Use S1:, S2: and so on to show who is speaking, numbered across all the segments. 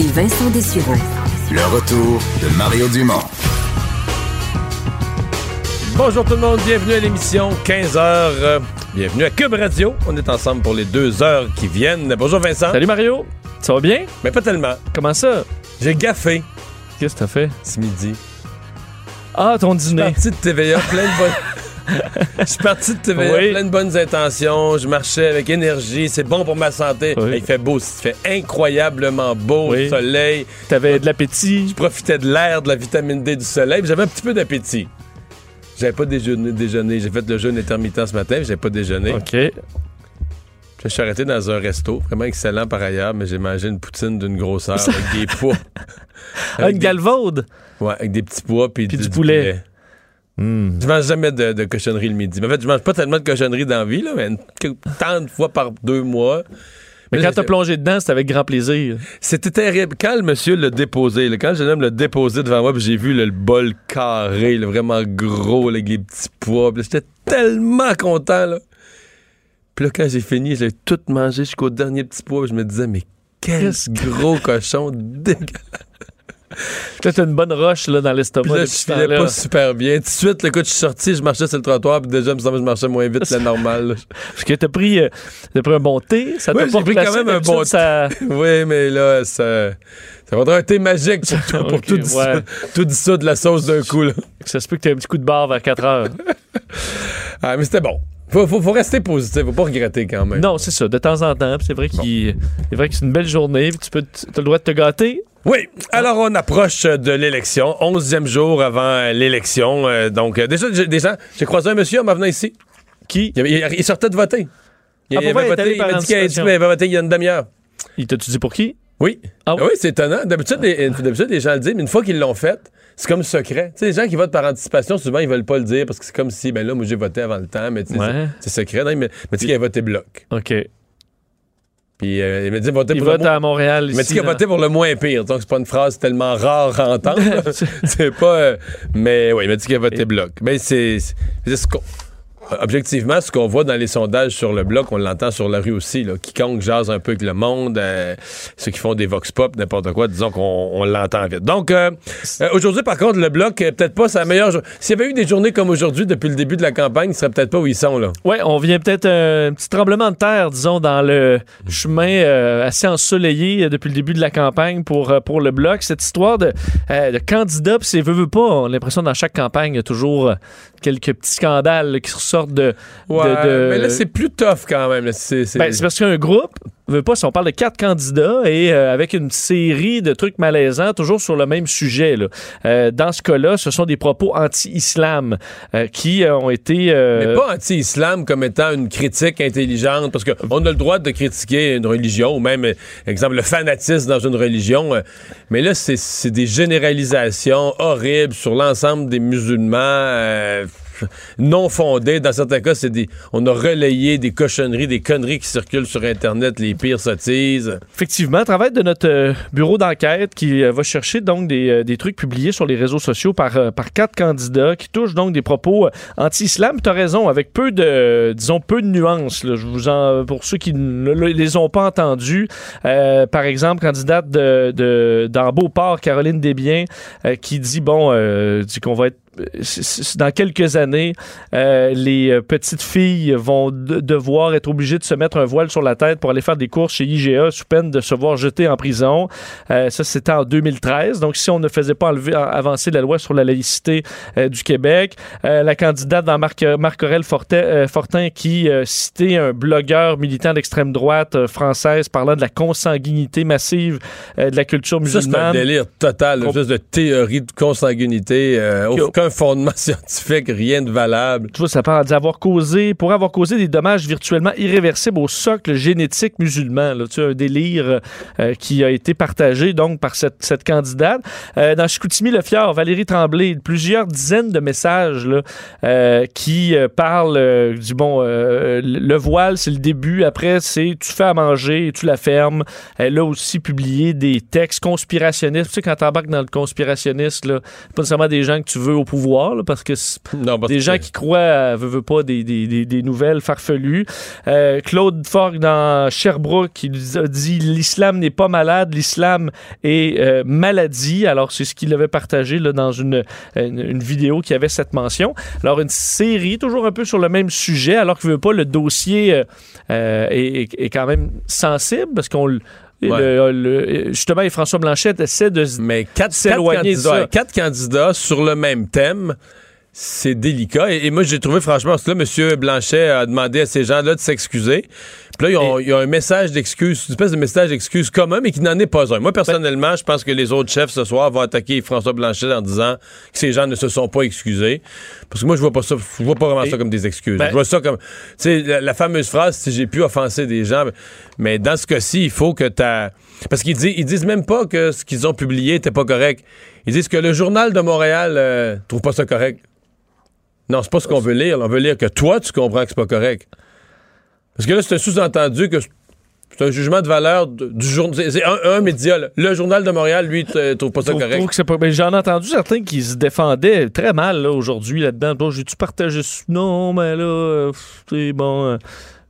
S1: et Vincent Dessureau.
S2: Le retour de Mario Dumont.
S3: Bonjour tout le monde, bienvenue à l'émission 15h. bienvenue à Cube Radio. On est ensemble pour les deux heures qui viennent. Bonjour Vincent.
S4: Salut Mario, ça va bien?
S3: Mais pas tellement.
S4: Comment ça?
S3: J'ai gaffé
S4: Qu'est-ce que t'as fait?
S3: ce midi.
S4: Ah, ton
S3: Je suis
S4: dîner.
S3: parti de TVA plein de bonnes... Je suis parti de TVA
S4: Oui.
S3: plein de bonnes intentions. Je marchais avec énergie. C'est bon pour ma santé.
S4: Oui.
S3: Il fait beau. Il fait incroyablement beau.
S4: Oui.
S3: Le soleil.
S4: T'avais de l'appétit.
S3: Je profitais de l'air, de la vitamine D, du soleil. J'avais un petit peu d'appétit. J'avais pas déjeuné. déjeuné. J'ai fait le jeûne intermittent ce matin. J'avais pas déjeuné.
S4: OK.
S3: Je suis arrêté dans un resto, vraiment excellent par ailleurs, mais j'ai mangé une poutine d'une grosseur avec des pois. Avec
S4: une
S3: des-
S4: galvaude.
S3: Ouais, avec des petits pois puis,
S4: Puis du poulet.
S3: Je mange jamais de, de cochonnerie le midi. Mais en fait, je mange pas tellement de cochonnerie dans la vie, là, mais une- tant de fois par deux mois.
S4: Mais
S3: là,
S4: quand t'as plongé dedans, c'était avec grand plaisir.
S3: C'était terrible. Quand le monsieur l'a déposé, là, quand le jeune homme l'a déposé devant moi, puis j'ai vu là, le bol carré, là, vraiment gros, avec les petits pois, j'étais tellement content. Là. Puis là, quand j'ai fini, j'ai tout mangé jusqu'au dernier petit pois, je me disais, mais quel gros cochon dégueulasse.
S4: T'as une bonne roche là, dans l'estomac.
S3: là, je filais pas super bien. Tout de suite, le coup, je suis sorti, je marchais sur le trottoir, puis déjà, je marchais moins vite que la normale.
S4: Parce que t'as pris, euh, pris un bon thé. Ça t'a
S3: Ouais,
S4: pas
S3: pris quand même un bon
S4: ça...
S3: oui, mais là, ça, ça vaudrait un thé magique pour, pour tout,
S4: ouais.
S3: tout dissoudre de la sauce d'un coup. Là.
S4: ça se peut que t'aies un petit coup de barre vers 4 heures.
S3: Ah, mais c'était bon. Faut, faut, faut rester positif, faut pas regretter quand même.
S4: non, c'est ça, de temps en temps. C'est vrai, c'est vrai que c'est une belle journée. Tu peux, t'as le droit de te gâter.
S3: Oui, alors on approche de l'élection, onzième jour avant l'élection. euh, donc, euh, déjà, j'ai- déjà, j'ai croisé un monsieur en m'en venant ici.
S4: Qui?
S3: Il, sortait de voter. Il,
S4: Ah,
S3: il avait voté, il m'a dit qu'il avait, voté il y a une demi-heure.
S4: Il t'a-tu dit pour qui?
S3: Oui.
S4: Ah
S3: Ah
S4: oui?
S3: oui, c'est étonnant. D'habitude, les, gens le disent, mais une fois qu'ils l'ont fait, c'est comme secret. Tu sais, les gens qui votent par anticipation, souvent, ils veulent pas le dire parce que c'est comme si, ben là, moi, j'ai voté avant le temps, mais tu sais,
S4: Ouais.
S3: c'est, secret. Non, il m'a il m'a dit qu'il avait voté bloc.
S4: OK.
S3: Puis euh, il m'a dit voter
S4: Il
S3: pour le
S4: vote
S3: moins...
S4: à Montréal.
S3: Il m'a dit qu'il a voté pour le moins pire. Donc, c'est pas une phrase tellement rare à entendre. c'est pas. euh, mais oui, il m'a dit qu'il a voté bloc. Mais c'est. c'est- Objectivement, ce qu'on voit dans les sondages sur le bloc, on l'entend sur la rue aussi. Là. Quiconque jase un peu avec le monde, euh, ceux qui font des vox pop, n'importe quoi, disons qu'on on l'entend vite. Donc, euh, euh, aujourd'hui, par contre, le bloc, peut-être pas sa meilleure. S'il y avait eu des journées comme aujourd'hui depuis le début de la campagne, ils seraient peut-être pas où ils sont. là.
S4: Ouais, on vient peut-être un petit tremblement de terre, disons, dans le chemin assez ensoleillé depuis le début de la campagne pour, pour le bloc. Cette histoire de, de candidat, puis c'est veut, veut pas, on a l'impression dans chaque campagne, il y a toujours quelques petits scandales là, qui ressortent de.
S3: Ouais,
S4: de- de-
S3: mais là, c'est plus tough quand même. C'est,
S4: Ben, c'est parce qu'un groupe, veut pas, si on parle de quatre candidats et euh, avec une série de trucs malaisants, toujours sur le même sujet. là. Euh, dans ce cas-là, ce sont des propos anti-islam euh, qui euh, ont été. euh,
S3: Mais pas anti-islam comme étant une critique intelligente, parce qu'on a le droit de critiquer une religion, ou même, exemple, le fanatisme dans une religion. euh, Mais là, c'est des généralisations horribles sur l'ensemble des musulmans. Non fondées. Dans certains cas, c'est des, on a relayé des cochonneries, des conneries qui circulent sur Internet, les pires sottises.
S4: Effectivement, travail de notre euh, bureau d'enquête qui euh, va chercher donc des, euh, des trucs publiés sur les réseaux sociaux par, par quatre candidats qui touchent donc des propos anti-islam. Tu as raison, avec peu de, disons, peu de nuances. là. Je vous en, pour ceux qui ne le- les ont pas entendus, euh, par exemple, candidate de, de, dans Caroline Desbiens, euh, qui dit, bon, euh, dit qu'on va être dans quelques années, euh, les euh, petites filles vont de- devoir être obligées de se mettre un voile sur la tête pour aller faire des courses chez IGA sous peine de se voir jeter en prison. Euh, ça, c'était en 2013. Donc, si on ne faisait pas enlever, avancer la loi sur la laïcité euh, du Québec, la candidate dans Marc, Marc-Aurel Fortin, euh, Fortin qui citait un blogueur militant d'extrême droite française parlant de la consanguinité massive de la culture
S3: Ça, c'est un
S4: musulmane.
S3: délire total, juste de théorie de consanguinité, aucun fondement scientifique, rien de valable.
S4: Tu vois, ça parle d'avoir causé, pour avoir causé des dommages virtuellement irréversibles au socle génétique musulman. Là, tu sais, un délire euh, qui a été partagé donc par cette, candidate. Euh, dans Chicoutimi, le Fjord, Valérie Tremblay, plusieurs dizaines de messages là, euh, qui euh, parlent euh, du bon, euh, le voile, c'est le début. Après, c'est tu fais à manger et tu la fermes. Elle a aussi publié des textes conspirationnistes. Tu sais, quand t'embarques dans le conspirationniste, là, pas nécessairement des gens que tu veux au pouvoir, là, parce que c'est
S3: Non, parce
S4: des
S3: que-
S4: gens qui croient, euh, veut, veut pas, des, des, des, des nouvelles farfelues. Euh, Claude Fogg dans Sherbrooke qui a dit l'islam n'est pas malade, l'islam est euh, maladie. Alors c'est ce qu'il avait partagé là, dans une, une, une vidéo qui avait cette mention. Alors une série toujours un peu sur le même sujet, alors que veut pas le dossier euh, est, est- est quand même sensible parce qu'on le-
S3: Ouais.
S4: le- le- justement, et François Blanchette essaie de S'éloigner de ça.
S3: quatre candidats sur le même thème, c'est délicat. Et, et moi, j'ai trouvé, franchement, parce que là, M. Blanchet a demandé à ces gens-là de s'excuser. Puis là, ont, ils ont un message d'excuse, une espèce de message d'excuse commun, mais qui n'en est pas un. Moi, personnellement, je pense que les autres chefs ce soir vont attaquer François Blanchet en disant que ces gens ne se sont pas excusés. Parce que moi, je vois pas ça, je vois pas vraiment ça comme des excuses.
S4: Ben-
S3: je vois ça comme, tu sais, la, la fameuse phrase, si j'ai pu offenser des gens, mais dans ce cas-ci, il faut que t'as, parce qu'ils disent, ils disent même pas que ce qu'ils ont publié était pas correct. Ils disent que le journal de Montréal euh, trouve pas ça correct. Non, c'est pas ce qu'on veut lire. On veut lire que toi, tu comprends que c'est pas correct. Parce que là, c'est un sous-entendu que c'est un jugement de valeur du journal. C'est un, un média. là. Le journal de Montréal, lui, t- trouve pas ça correct.
S4: que pas- ben, J'en ai entendu certains qui se défendaient très mal là, aujourd'hui là-dedans. Bon, J'ai-tu partagé? Non, mais là, euh, c'est bon. euh,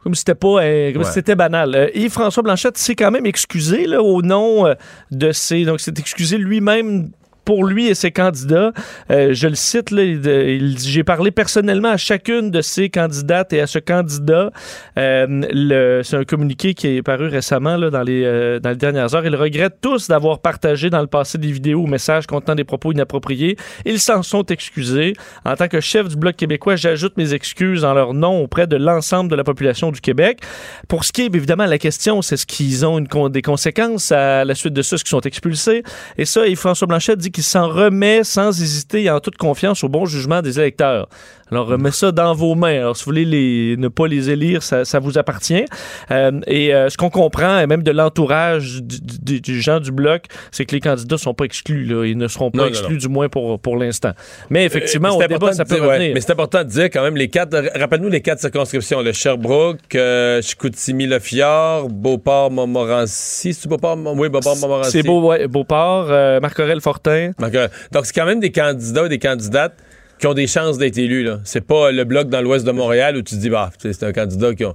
S4: comme si c'était pas euh, comme
S3: Ouais.
S4: si c'était banal. Euh, Yves-François Blanchette s'est quand même excusé là, au nom euh, de ses. Donc, s'est excusé lui-même pour lui et ses candidats. Euh, je le cite, là, il, J'ai parlé personnellement à chacune de ces candidates et à ce candidat. Euh, C'est un communiqué qui est paru récemment là, dans, les, euh, dans les dernières heures. Ils regrettent tous d'avoir partagé dans le passé des vidéos ou messages contenant des propos inappropriés. Ils s'en sont excusés. En tant que chef du Bloc québécois, j'ajoute mes excuses en leur nom auprès de l'ensemble de la population du Québec. Pour ce qui est, évidemment, la question, c'est ce qu'ils ont des conséquences à la suite de ça, ce qu'ils sont expulsés. Et ça, et François Blanchet dit qu'il s'en remet sans hésiter et en toute confiance au bon jugement des électeurs. Alors, remets ça dans vos mains. Alors, si vous voulez les, ne pas les élire, ça, ça vous appartient. Euh, et euh, ce qu'on comprend, et même de l'entourage du, du- du gens du Bloc, c'est que les candidats sont pas exclus. Là. Ils ne seront pas
S3: Non,
S4: exclus,
S3: non.
S4: du moins pour, pour l'instant. Mais effectivement,
S3: Euh,
S4: au débat, ça peut
S3: dire, ouais,
S4: revenir.
S3: mais c'est important de dire quand même les quatre. Rappelle-nous les quatre circonscriptions le Sherbrooke, euh, Chicoutimi-Le-Fjord, Beauport-Montmorency. C'est Beauport? Oui, Beauport-Montmorency.
S4: C'est beau, ouais, Beauport, euh, Marc-Aurel Fortin.
S3: Donc, euh, donc, c'est quand même des candidats et des candidates qui ont des chances d'être élus. Là. C'est pas le bloc dans l'ouest de Montréal où tu te dis, bah, c'est un candidat qui ont,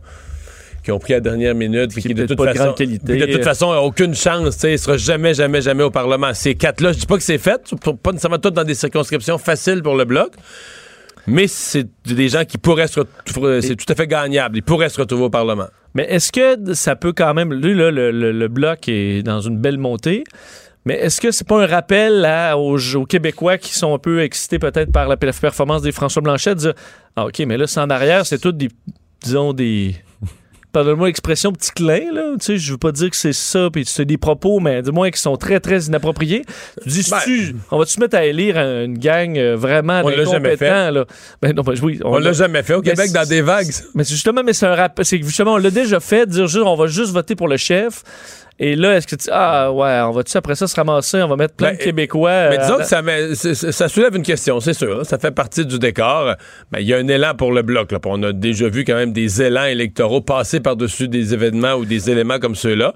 S3: qui ont pris à la dernière minute. puis
S4: Qui
S3: qui, de toute
S4: pas de
S3: façon,
S4: grande qualité.
S3: puis de toute façon, a aucune chance. tu sais, Il sera jamais, jamais, jamais au Parlement. Ces quatre-là, je dis pas que c'est fait. Pas nécessairement toutes dans des circonscriptions faciles pour le bloc. Mais c'est des gens qui pourraient se retrouver. C'est tout à fait gagnable. Ils pourraient se retrouver au Parlement.
S4: Mais est-ce que ça peut quand même. Lui, là, le, le- le bloc est dans une belle montée. Mais est-ce que c'est pas un rappel à- aux, aux Québécois qui sont un peu excités peut-être par la performance des François Blanchet de dire Ah, OK, mais là, c'est en arrière, c'est tout des. Disons des. Pardonne-moi l'expression petit clin, là. Tu sais, je veux pas dire que c'est ça, puis c'est des propos, mais du moins qui sont très, très inappropriés. Tu dis,
S3: Ben-
S4: tu, on va-tu se mettre à élire un- une gang euh, vraiment
S3: On l'a jamais fait.
S4: là? Ben non, ben oui,
S3: On l'a jamais fait au Québec dans des vagues.
S4: mais justement, mais c'est un rap. C'est que justement, on l'a déjà fait, dire juste, on va juste voter pour le chef. Et là, est-ce que tu. Ah, ouais, on va-tu après ça se ramasser? On va mettre plein
S3: Ben,
S4: de Québécois.
S3: Mais
S4: euh,
S3: disons que ça, met- ça soulève une question, c'est sûr. là. Ça fait partie du décor. Ben, Il y a un élan pour le bloc. Là. On a déjà vu quand même des élans électoraux passer par-dessus des événements ou des éléments comme ceux-là.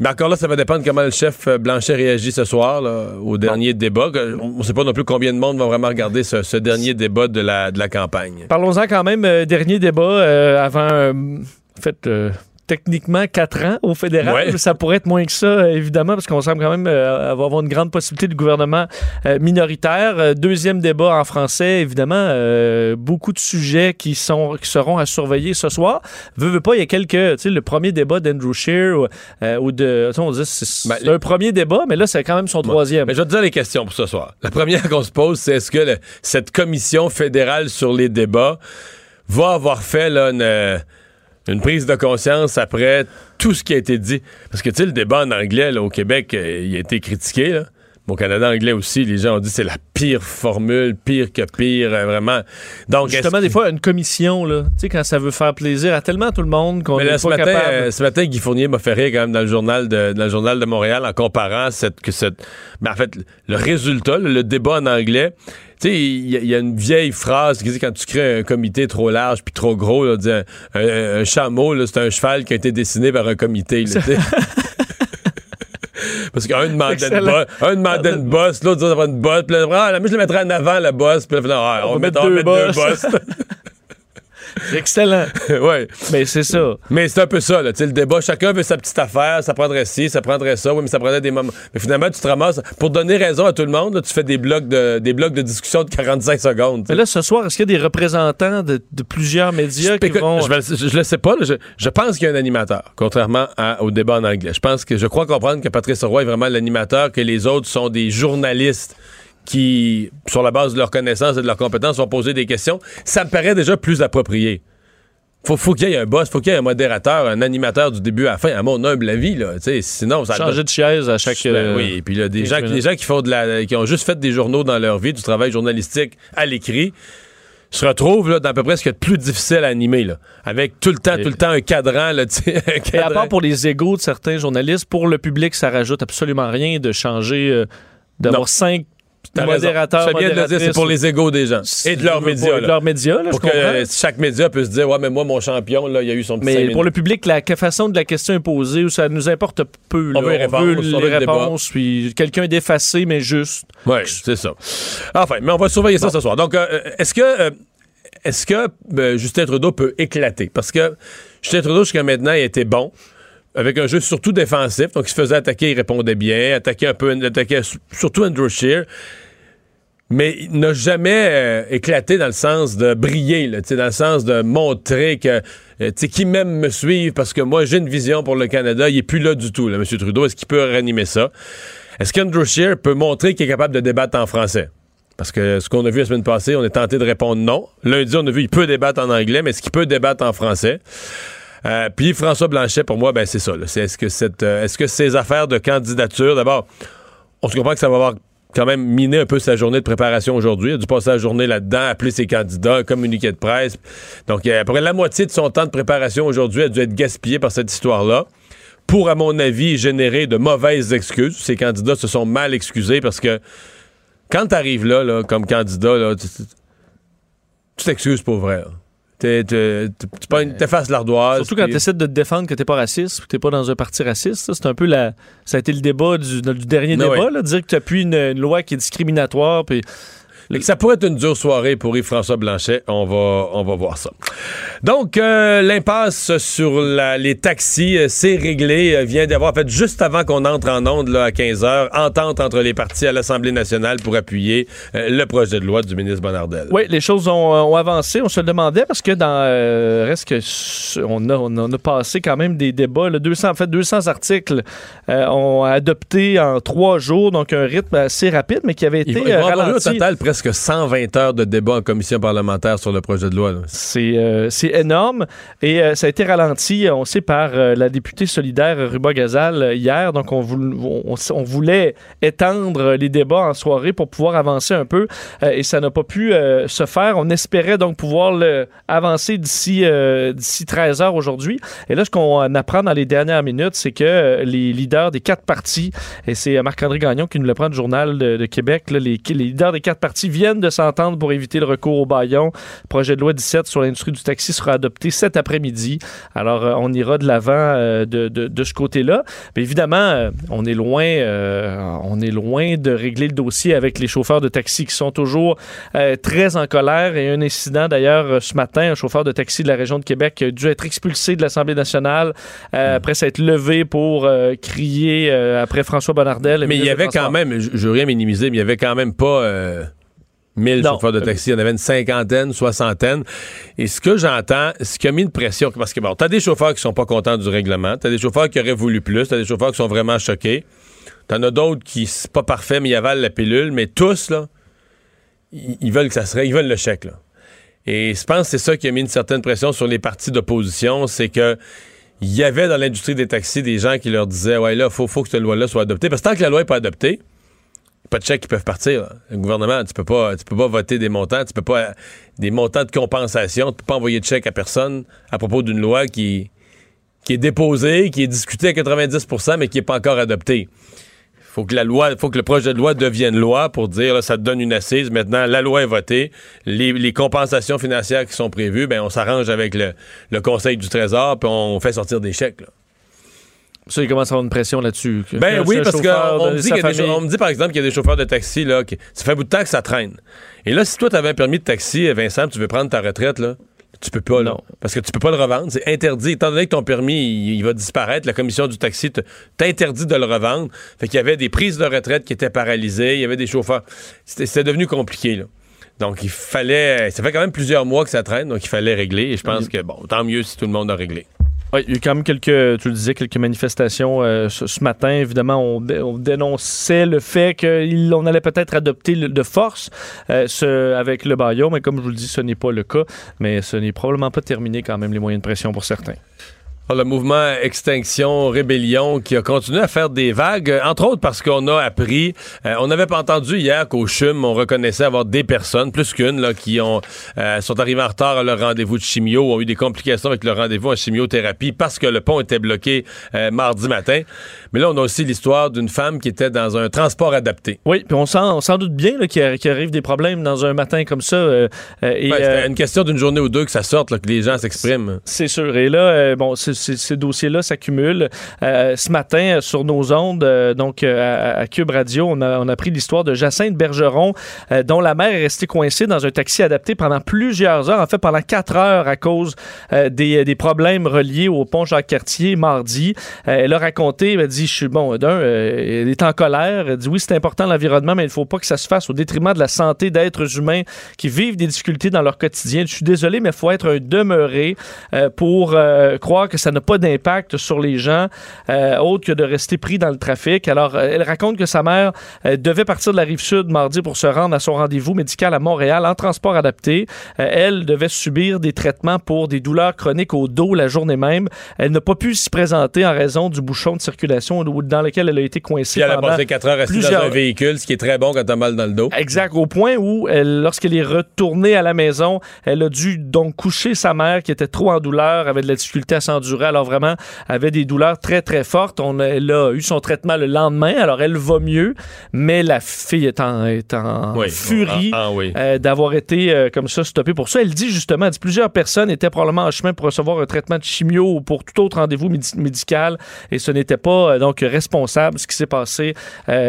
S3: Mais encore là, ça va dépendre comment le chef euh, Blanchet réagit ce soir là, au dernier débat. On ne sait pas non plus combien de monde va vraiment regarder ce, ce dernier débat de la, de la campagne.
S4: Parlons-en quand même, euh, dernier débat euh, avant. en fait. Techniquement quatre ans au fédéral.
S3: Ouais.
S4: Ça pourrait être moins que ça, euh, évidemment, parce qu'on semble quand même euh, avoir une grande possibilité de gouvernement euh, minoritaire. Deuxième débat en français, évidemment, euh, beaucoup de sujets qui, sont, qui seront à surveiller ce soir. Veux, veux pas, il y a quelques, tu sais, le premier débat d'Andrew Scheer ou, de, on dit c'est
S3: Ben,
S4: c'est un premier débat, mais là, c'est quand même son troisième.
S3: Mais je vais te dire les questions pour ce soir. La première qu'on se pose, c'est est-ce que le- cette commission fédérale sur les débats va avoir fait là, une, une prise de conscience après tout ce qui a été dit? Parce que, tu sais, le débat en anglais au Québec, euh, il a été critiqué. Là. Au Canada anglais aussi, les gens ont dit c'est la pire formule, pire que pire, euh, vraiment. Donc,
S4: Justement, des fois, une commission, là, tu sais, quand ça veut faire plaisir à tellement tout le monde qu'on n'est
S3: là, ce
S4: pas
S3: matin,
S4: capable.
S3: euh, ce matin, Guy Fournier m'a fait rire quand même dans le journal de, dans le journal de Montréal en comparant cette, que cette, ben, en fait, le résultat, le, le débat en anglais. Tu sais, il y, a- il y a une vieille phrase qui dit quand tu crées un comité trop large puis trop gros, là, un, un- un chameau, là, c'est un cheval qui a été dessiné par un comité. là. Parce qu'un demandait une bosse, un demandait une bosse, l'autre disait une bosse, puis là, ah, là, moi je le mettrais en avant la bosse, puis là, ah, on, va mettre, on va mettre deux bosses.
S4: Excellent.
S3: ouais.
S4: mais c'est ça.
S3: Mais c'est un peu ça, là. Le débat, chacun veut sa petite affaire, ça prendrait ci, ça prendrait ça, oui, mais ça prendrait des moments. Mais finalement, tu te ramasses. Pour donner raison à tout le monde, là, tu fais des blocs de, des blocs de discussion de 45 secondes.
S4: Mais là, ce soir, est-ce qu'il y a des représentants de, de plusieurs médias qui vont.
S3: je, je- je le sais pas, là, je, je pense qu'il y a un animateur, contrairement à- au débat en anglais. Je pense que je crois comprendre que Patrice Roy est vraiment l'animateur, que les autres sont des journalistes qui, sur la base de leurs connaissances et de leurs compétences, vont poser des questions. Ça me paraît déjà plus approprié. Faut, faut qu'il y ait un boss, faut qu'il y ait un modérateur, un animateur du début à la fin, à mon humble avis, là. Sinon, ça
S4: changer de chaise à chaque.
S3: Ben
S4: euh,
S3: oui, puis là, des
S4: 15
S3: gens, qui- des gens qui font de la, qui ont juste fait des journaux dans leur vie, du travail journalistique à l'écrit, se retrouvent là, dans à peu près ce qu'il y a de plus difficile à animer, là. Avec tout le temps,
S4: Et-
S3: tout le temps un cadran, là,
S4: Et à part pour les égaux de certains journalistes, pour le public, ça rajoute absolument rien de changer, euh, d'avoir cinq
S3: Tu fais bien de le dire, c'est pour les égaux des gens. Et de leurs médias,
S4: De leurs médias, là, je
S3: Pour que
S4: comprends.
S3: euh, chaque média puisse dire, ouais, mais moi, mon champion, là, il y a eu son petit
S4: Mais pour le public, la que- façon de la question est posée, ça nous importe peu.
S3: On veut les réponses, on veut
S4: réponses, puis quelqu'un d'effacé, mais juste.
S3: Oui, c'est ça. Enfin, mais on va surveiller ça ce soir. Donc, euh, est-ce que, euh, est-ce que euh, Justin Trudeau peut éclater? Parce que Justin Trudeau, jusqu'à maintenant, il était bon, avec un jeu surtout défensif. Donc, il se faisait attaquer, il répondait bien, attaquait un peu, attaquait surtout Andrew Shear. Mais il n'a jamais euh, éclaté dans le sens de briller, là, dans le sens de montrer que, euh, qui m'aime me suivre parce que moi, j'ai une vision pour le Canada. Il est plus là du tout, là, M. Trudeau. Est-ce qu'il peut réanimer ça? Est-ce qu'Andrew Scheer peut montrer qu'il est capable de débattre en français? Parce que ce qu'on a vu la semaine passée, on est tenté de répondre non. Lundi, on a vu qu'il peut débattre en anglais, mais est-ce qu'il peut débattre en français? Euh, puis François Blanchet, pour moi, ben c'est ça. est-ce que euh, est-ce que ces affaires de candidature, d'abord, on se comprend que ça va avoir quand même miné un peu sa journée de préparation aujourd'hui. Il a dû passer la journée là-dedans, appeler ses candidats, un communiqué de presse. Donc, euh, à peu près la moitié de son temps de préparation aujourd'hui a dû être gaspillé par cette histoire-là. Pour, à mon avis, générer de mauvaises excuses. Ces candidats se sont mal excusés parce que quand tu arrives là, là, comme candidat, là, tu t'excuses pour vrai. T'effaces l'ardoise.
S4: Surtout quand tu essaies de te défendre que t'es pas raciste ou que t'es pas dans un parti raciste. ça, C'est un peu la. Ça a été le débat du, du dernier débat,
S3: ouais.
S4: là, de dire que tu appuies une, une loi qui est discriminatoire. Puis
S3: que ça pourrait être une dure soirée pour Yves-François Blanchet. On va, on va voir ça. Donc, euh, l'impasse sur la- les taxis, euh, c'est réglé. Euh, vient d'avoir, en fait, juste avant qu'on entre en onde là, à 15 h entente entre les partis à l'Assemblée nationale pour appuyer euh, le projet de loi du ministre Bonnardel.
S4: Oui, les choses ont, ont avancé. On se le demandait parce que dans euh, reste que on a, on a passé quand même des débats. là, 200, en fait, 200 articles euh, ont adopté en trois jours, donc un rythme assez rapide, mais qui avait
S3: Il
S4: été
S3: va, il va
S4: euh,
S3: au
S4: ralenti.
S3: total presque 120 heures de débat en commission parlementaire sur le projet de loi.
S4: C'est euh, énorme et euh, ça a été ralenti, on sait, par euh, la députée solidaire Ruba Gazal euh, hier. Donc, on, voul- on, on voulait étendre les débats en soirée pour pouvoir avancer un peu euh, et ça n'a pas pu euh, se faire. On espérait donc pouvoir avancer d'ici euh, d'ici 13 heures aujourd'hui. Et là, ce qu'on apprend dans les dernières minutes, c'est que euh, les leaders des quatre partis, et c'est euh, Marc-André Gagnon qui nous le prend du Journal de, Québec, les leaders des quatre partis viennent de s'entendre pour éviter le recours au baillon. Projet de loi 17 sur l'industrie du taxi sera adopté cet après-midi. Alors, euh, on ira de l'avant euh, de, de, de, ce côté-là. Mais évidemment, euh, on est loin, on est loin de régler le dossier avec les chauffeurs de taxi qui sont toujours très en colère. Et un incident d'ailleurs ce matin, un chauffeur de taxi de la région de Québec a dû être expulsé de l'Assemblée nationale après s'être levé pour crier après François Bonnardel.
S3: Mais il y avait quand même, je, je veux rien minimiser, mais il y avait quand même pas 1000 chauffeurs de taxi, il y en avait une cinquantaine, soixantaine. Et ce que j'entends, ce qui a mis une pression, parce que bon, t'as des chauffeurs qui sont pas contents du règlement, t'as des chauffeurs qui auraient voulu plus, t'as des chauffeurs qui sont vraiment choqués, t'en as d'autres qui, c'est pas parfait, mais ils avalent la pilule, mais tous, là, ils, veulent que ça serait, ils veulent le chèque, là. Et je pense que c'est ça qui a mis une certaine pression sur les partis d'opposition, c'est que il y avait dans l'industrie des taxis des gens qui leur disaient, ouais, là, faut, faut que cette loi-là soit adoptée. Parce que tant que la loi n'est pas adoptée, pas de chèques qui peuvent partir. Le gouvernement, tu peux pas, tu peux pas voter des montants, tu peux pas des montants de compensation, tu peux pas envoyer de chèques à personne à propos d'une loi qui, est déposée, qui est discutée à 90% mais qui n'est pas encore adoptée. Faut que la loi, faut que le projet de loi devienne loi pour dire ça te donne une assise. Maintenant, la loi est votée. Les, compensations financières qui sont prévues, ben on s'arrange avec le, Conseil du Trésor puis on fait sortir des chèques.
S4: Ça, il commence à avoir une pression là-dessus.
S3: Ben oui, parce qu'on me, me dit par exemple qu'il y a des chauffeurs de taxi, là, qui, ça fait bout de temps que ça traîne. Et là, si toi, tu avais un permis de taxi, Vincent, tu veux prendre ta retraite, là, tu peux pas, là. Parce que tu peux pas le revendre. C'est interdit. Étant donné que ton permis, il, va disparaître, la commission du taxi t'interdit de le revendre. Fait qu'il y avait des prises de retraite qui étaient paralysées. Il y avait des chauffeurs. C'était devenu compliqué, là. Donc, il fallait. Ça fait quand même plusieurs mois que ça traîne, donc il fallait régler. Et je pense que, bon, tant mieux si tout le monde a réglé.
S4: Oui, il y a eu quand même quelques, tu le disais, quelques manifestations euh, ce, matin. Évidemment, on, dénonçait le fait qu'on allait peut-être adopter de force euh, avec le baillot, mais comme je vous le dis, ce n'est pas le cas. Mais ce n'est probablement pas terminé quand même les moyens de pression pour certains.
S3: Le mouvement Extinction Rébellion qui a continué à faire des vagues, entre autres parce qu'on a appris, euh, on n'avait pas entendu hier qu'au CHUM, on reconnaissait avoir des personnes, plus qu'une, là, qui ont euh, sont arrivées en retard à leur rendez-vous de chimio, ont eu des complications avec leur rendez-vous en chimiothérapie parce que le pont était bloqué euh, mardi matin. Mais là, on a aussi l'histoire d'une femme qui était dans un transport adapté.
S4: Oui, puis on s'en doute bien qu'il arrive des problèmes dans un matin comme ça.
S3: Et, euh, une question d'une journée ou deux que ça sorte, que les gens s'expriment.
S4: C'est sûr. Et là, bon, ces dossiers-là s'accumulent. ce matin, sur nos ondes, donc à, Cube Radio, on a, on a pris l'histoire de Jacinthe Bergeron, dont la mère est restée coincée dans un taxi adapté pendant plusieurs heures, en fait pendant quatre heures à cause des, des, problèmes reliés au pont Jacques-Cartier mardi. elle a raconté, elle dit je suis bon, d'un, euh, elle est en colère. Elle dit oui, c'est important l'environnement, mais il ne faut pas que ça se fasse au détriment de la santé d'êtres humains qui vivent des difficultés dans leur quotidien. Je suis désolé, mais il faut être un demeuré euh, pour euh, croire que ça n'a pas d'impact sur les gens, autre que de rester pris dans le trafic. Alors, elle raconte que sa mère devait partir de la rive sud mardi pour se rendre à son rendez-vous médical à Montréal en transport adapté. elle devait subir des traitements pour des douleurs chroniques au dos la journée même. Elle n'a pas pu s'y présenter en raison du bouchon de circulation dans lequel elle a été coincée.
S3: Puis elle a passé 4 heures assise dans un véhicule, ce qui est très bon quand t'as mal dans le dos.
S4: Exact, au point où, lorsqu'elle est retournée à la maison, elle a dû donc coucher sa mère qui était trop en douleur, avait de la difficulté à s'endurer, alors vraiment avait des douleurs très très fortes. On, elle a eu son traitement le lendemain, alors elle va mieux, mais la fille est en, est en furie ah, ah euh, d'avoir été euh, comme ça stoppée pour ça. Elle dit justement, elle dit, plusieurs personnes étaient probablement en chemin pour recevoir un traitement de chimio ou pour tout autre rendez-vous médical et ce n'était pas euh, donc responsable ce qui s'est passé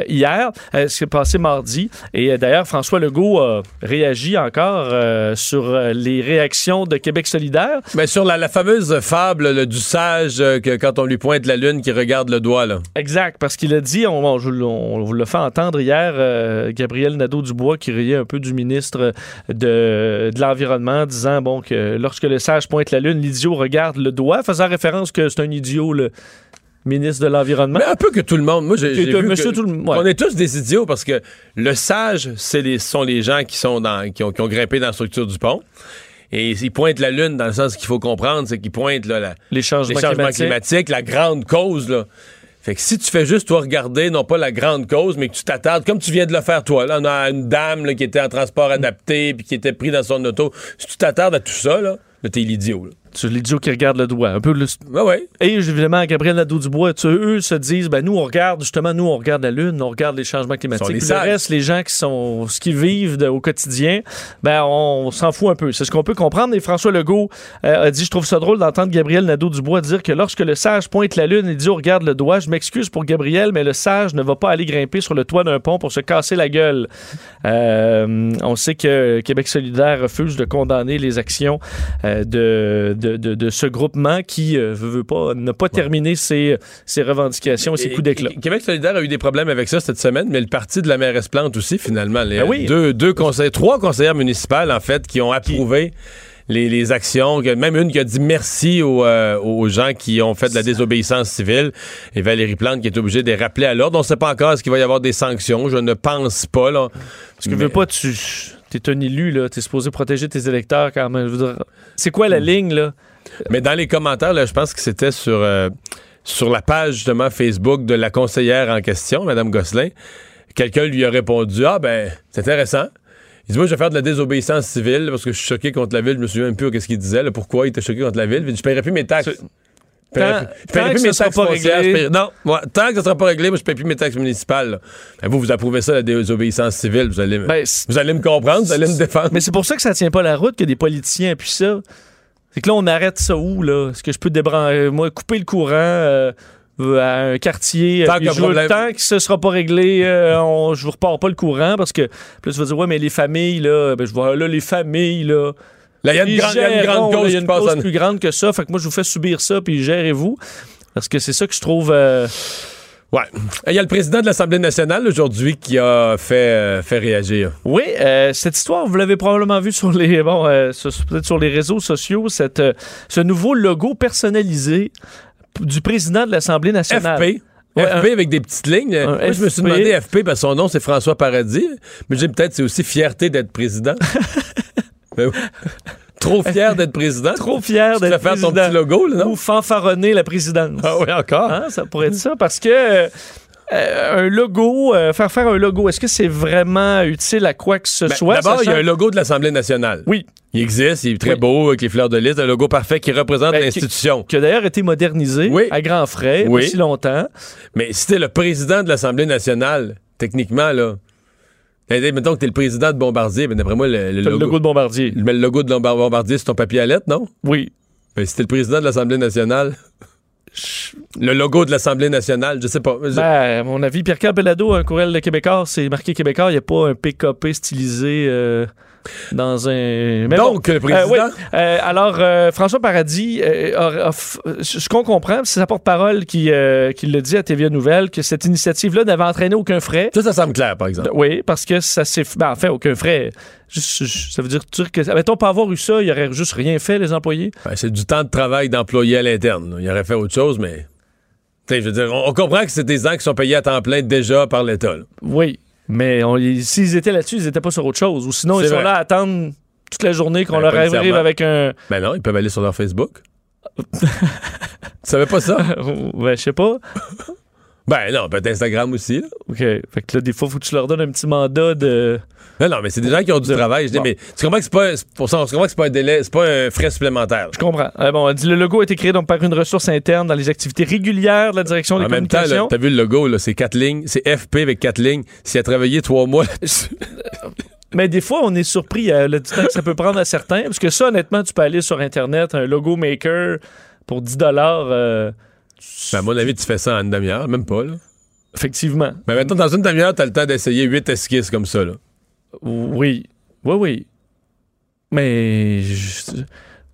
S4: hier, ce qui s'est passé mardi. Et d'ailleurs, François Legault a réagi encore sur les réactions de Québec solidaire.
S3: Mais sur la, fameuse fable du sage que quand on lui pointe la lune qui regarde le doigt. Là.
S4: Exact, parce qu'il a dit, on, on, vous l'a fait entendre hier, Gabriel Nadeau-Dubois qui riait un peu du ministre de, de l'Environnement, disant bon, que lorsque le sage pointe la lune, l'idiot regarde le doigt, faisant référence que c'est un idiot. le ministre de l'Environnement.
S3: Mais un peu que tout le monde. Moi, j'ai vu que on est tous des idiots parce que le sage, c'est les, sont les gens qui sont dans, qui ont, grimpé dans la structure du pont. Et ils pointent la Lune dans le sens qu'il faut comprendre, c'est qu'ils pointent là,
S4: les changements, climatiques.
S3: la grande cause. Là. Fait que si tu fais juste toi regarder, non pas la grande cause, mais que tu t'attardes, comme tu viens de le faire toi, là, on a une dame là, qui était en transport adapté puis qui était pris dans son auto. Si tu t'attardes à tout ça, là, là t'es l'idiot.
S4: Tu l'idiot qui regarde le doigt. Un peu le-
S3: Ouais, ouais.
S4: Et évidemment, Gabriel Nadeau-Dubois, eux se disent, ben nous, on regarde, justement, nous, on regarde la Lune, on regarde les changements climatiques.
S3: Les
S4: le reste, les gens qui sont, ce qu'ils vivent de- au quotidien, ben on, s'en fout un peu. C'est ce qu'on peut comprendre. Et François Legault euh, a dit, je trouve ça drôle d'entendre Gabriel Nadeau-Dubois dire que lorsque le sage pointe la Lune et dit, on regarde le doigt, je m'excuse pour Gabriel, mais le sage ne va pas aller grimper sur le toit d'un pont pour se casser la gueule. Euh, on sait que Québec solidaire refuse de condamner les actions euh, de, de, de, de ce groupement qui euh, veut, pas, n'a pas terminé ses, ses revendications et ses coups d'éclat.
S3: Québec solidaire a eu des problèmes avec ça cette semaine, mais le parti de la mairesse Plante aussi, finalement. Les,
S4: Ah oui.
S3: deux, deux conseillers, trois conseillères municipales, en fait, qui ont approuvé les, les actions, même une qui a dit merci aux, euh, aux gens qui ont fait de la désobéissance civile, et Valérie Plante qui est obligée de les rappeler à l'ordre. On ne sait pas encore est-ce qu'il va y avoir des sanctions. Je ne pense pas. Là.
S4: Parce que
S3: Mais-
S4: veux pas, tu es un élu, là, tu es supposé protéger tes électeurs quand même. C'est quoi la
S3: Hmm.
S4: ligne, là?
S3: Mais dans les commentaires, là, je pense que c'était sur, euh, sur la page justement Facebook de la conseillère en question, Mme Gosselin. Quelqu'un lui a répondu Ah, ben, c'est intéressant. Il dit Moi, je vais faire de la désobéissance civile parce que je suis choqué contre la ville. Je me souviens même plus qu'est-ce qu'il disait, là, pourquoi il était choqué contre la ville. Il dit Je paierai plus mes taxes.
S4: Tant- que ce sera pas réglé.
S3: Non, tant que ça ne sera pas réglé, moi, je ne paie plus mes taxes municipales. Ben, vous, vous approuvez ça, la désobéissance civile. Vous allez, me-
S4: Ben,
S3: vous allez me comprendre, vous allez me défendre.
S4: Mais c'est pour ça que ça tient pas la route que des politiciens appuient ça. C'est que là, on arrête ça où, là? Est-ce que je peux débrancher, moi, couper le courant euh, à un quartier?
S3: Tant
S4: puis
S3: que problème-
S4: tant que ce sera pas réglé, euh, on, je vous repars pas le courant parce que plus tu vas dire, ouais, mais les familles, là, ben, je vois là, les familles, là.
S3: Là, il y a une grande, il y a une grande cause
S4: il y a une cause
S3: en-
S4: plus grande que ça. Fait que moi, je vous fais subir ça, puis gérez-vous. Parce que c'est ça que je trouve. euh,
S3: Ouais. Il y a le président de l'Assemblée nationale aujourd'hui qui a fait, euh, fait réagir.
S4: Oui, euh, cette histoire, vous l'avez probablement vu sur les bon, euh, peut-être sur les réseaux sociaux, cette, ce nouveau logo personnalisé du président de l'Assemblée nationale.
S3: FP.
S4: Ouais,
S3: FP avec des petites lignes. Moi, je me suis demandé FP parce que son nom, c'est François Paradis. Mais je dis peut-être c'est aussi fierté d'être président. Ben oui. Trop fier d'être président.
S4: Trop fier d'être
S3: faire ton
S4: président.
S3: petit logo, là, non?
S4: Ou fanfaronner la présidence.
S3: Ah oui, encore?
S4: Hein, ça pourrait être ça parce que euh, un logo, euh, faire faire un logo, est-ce que c'est vraiment utile à quoi que ce
S3: Ben,
S4: soit?
S3: D'abord, il y a un logo de l'Assemblée nationale.
S4: Oui,
S3: Il existe, il est très
S4: Oui.
S3: beau avec les fleurs de lys, un logo parfait qui représente
S4: Ben,
S3: l'institution.
S4: qui a d'ailleurs été modernisé
S3: Oui.
S4: à grands frais,
S3: Oui.
S4: longtemps.
S3: Mais si t'es le président de l'Assemblée nationale, techniquement, là, eh, mettons que t'es le président de Bombardier, ben d'après moi, le, logo,
S4: le logo de Bombardier.
S3: mais le logo de Bombardier, c'est ton papier à lettres, non?
S4: Oui.
S3: Ben, si t'es le président de l'Assemblée nationale, le logo de l'Assemblée nationale, je sais pas. Je-
S4: Ben, à mon avis, Pierre-Carl Bellado, un courriel de Québécois, c'est marqué Québécois, il n'y a pas un PKP stylisé euh, dans un. Mais bon.
S3: Donc, le
S4: Euh,
S3: président?
S4: oui. Euh, alors, euh, François Paradis, a- a f- ce qu'on comprend, c'est sa porte-parole qui, qui le dit à TVA Nouvelle, que cette initiative-là n'avait entraîné aucun frais.
S3: Ça, ça semble clair, par exemple.
S4: Oui, parce que ça s'est. Ben, en fait, aucun frais. Juste- ça veut dire, que. Mettons, pas avoir eu ça, il aurait juste rien fait, les employés.
S3: Ben, c'est du temps de travail d'employé à l'interne. Il aurait fait autre chose, mais. Je veux dire, on, on comprend que c'est des gens qui sont payés à temps plein déjà par l'État.
S4: Oui. Mais s'ils étaient là-dessus, ils n'étaient pas sur autre chose. Ou sinon, ils sont là à attendre toute la journée qu'on
S3: Ben,
S4: leur arrive avec un.
S3: Ben non, ils peuvent aller sur leur Facebook. tu savais pas ça?
S4: ben, je sais pas.
S3: Ben non, peut-être Instagram aussi. là.
S4: OK. Fait que là, des fois, faut que tu leur donnes un petit mandat de.
S3: Non, non, mais c'est des gens qui ont du
S4: De-
S3: travail. Je dis,
S4: Bon.
S3: mais tu comprends que c'est pas, pour ça, que c'est pas un délai, c'est pas un frais supplémentaire. là.
S4: Je comprends. Euh, bon, elle dit le logo a été créé donc par une ressource interne dans les activités régulières de la direction des
S3: En même temps,
S4: communications.
S3: t'as vu le logo, là, c'est quatre lignes, c'est FP avec quatre lignes. S'il a travaillé trois mois.
S4: Mais des fois, on est surpris euh, le temps que ça peut prendre à certains. Parce que ça, honnêtement, tu peux aller sur Internet, un logo maker pour 10 dollars.
S3: Ben, à mon avis, tu fais ça en une demi-heure, même pas, là.
S4: effectivement.
S3: Mais maintenant, dans une demi-heure, t'as le temps d'essayer huit esquisses comme ça, là.
S4: Oui. Oui, oui. Mais je-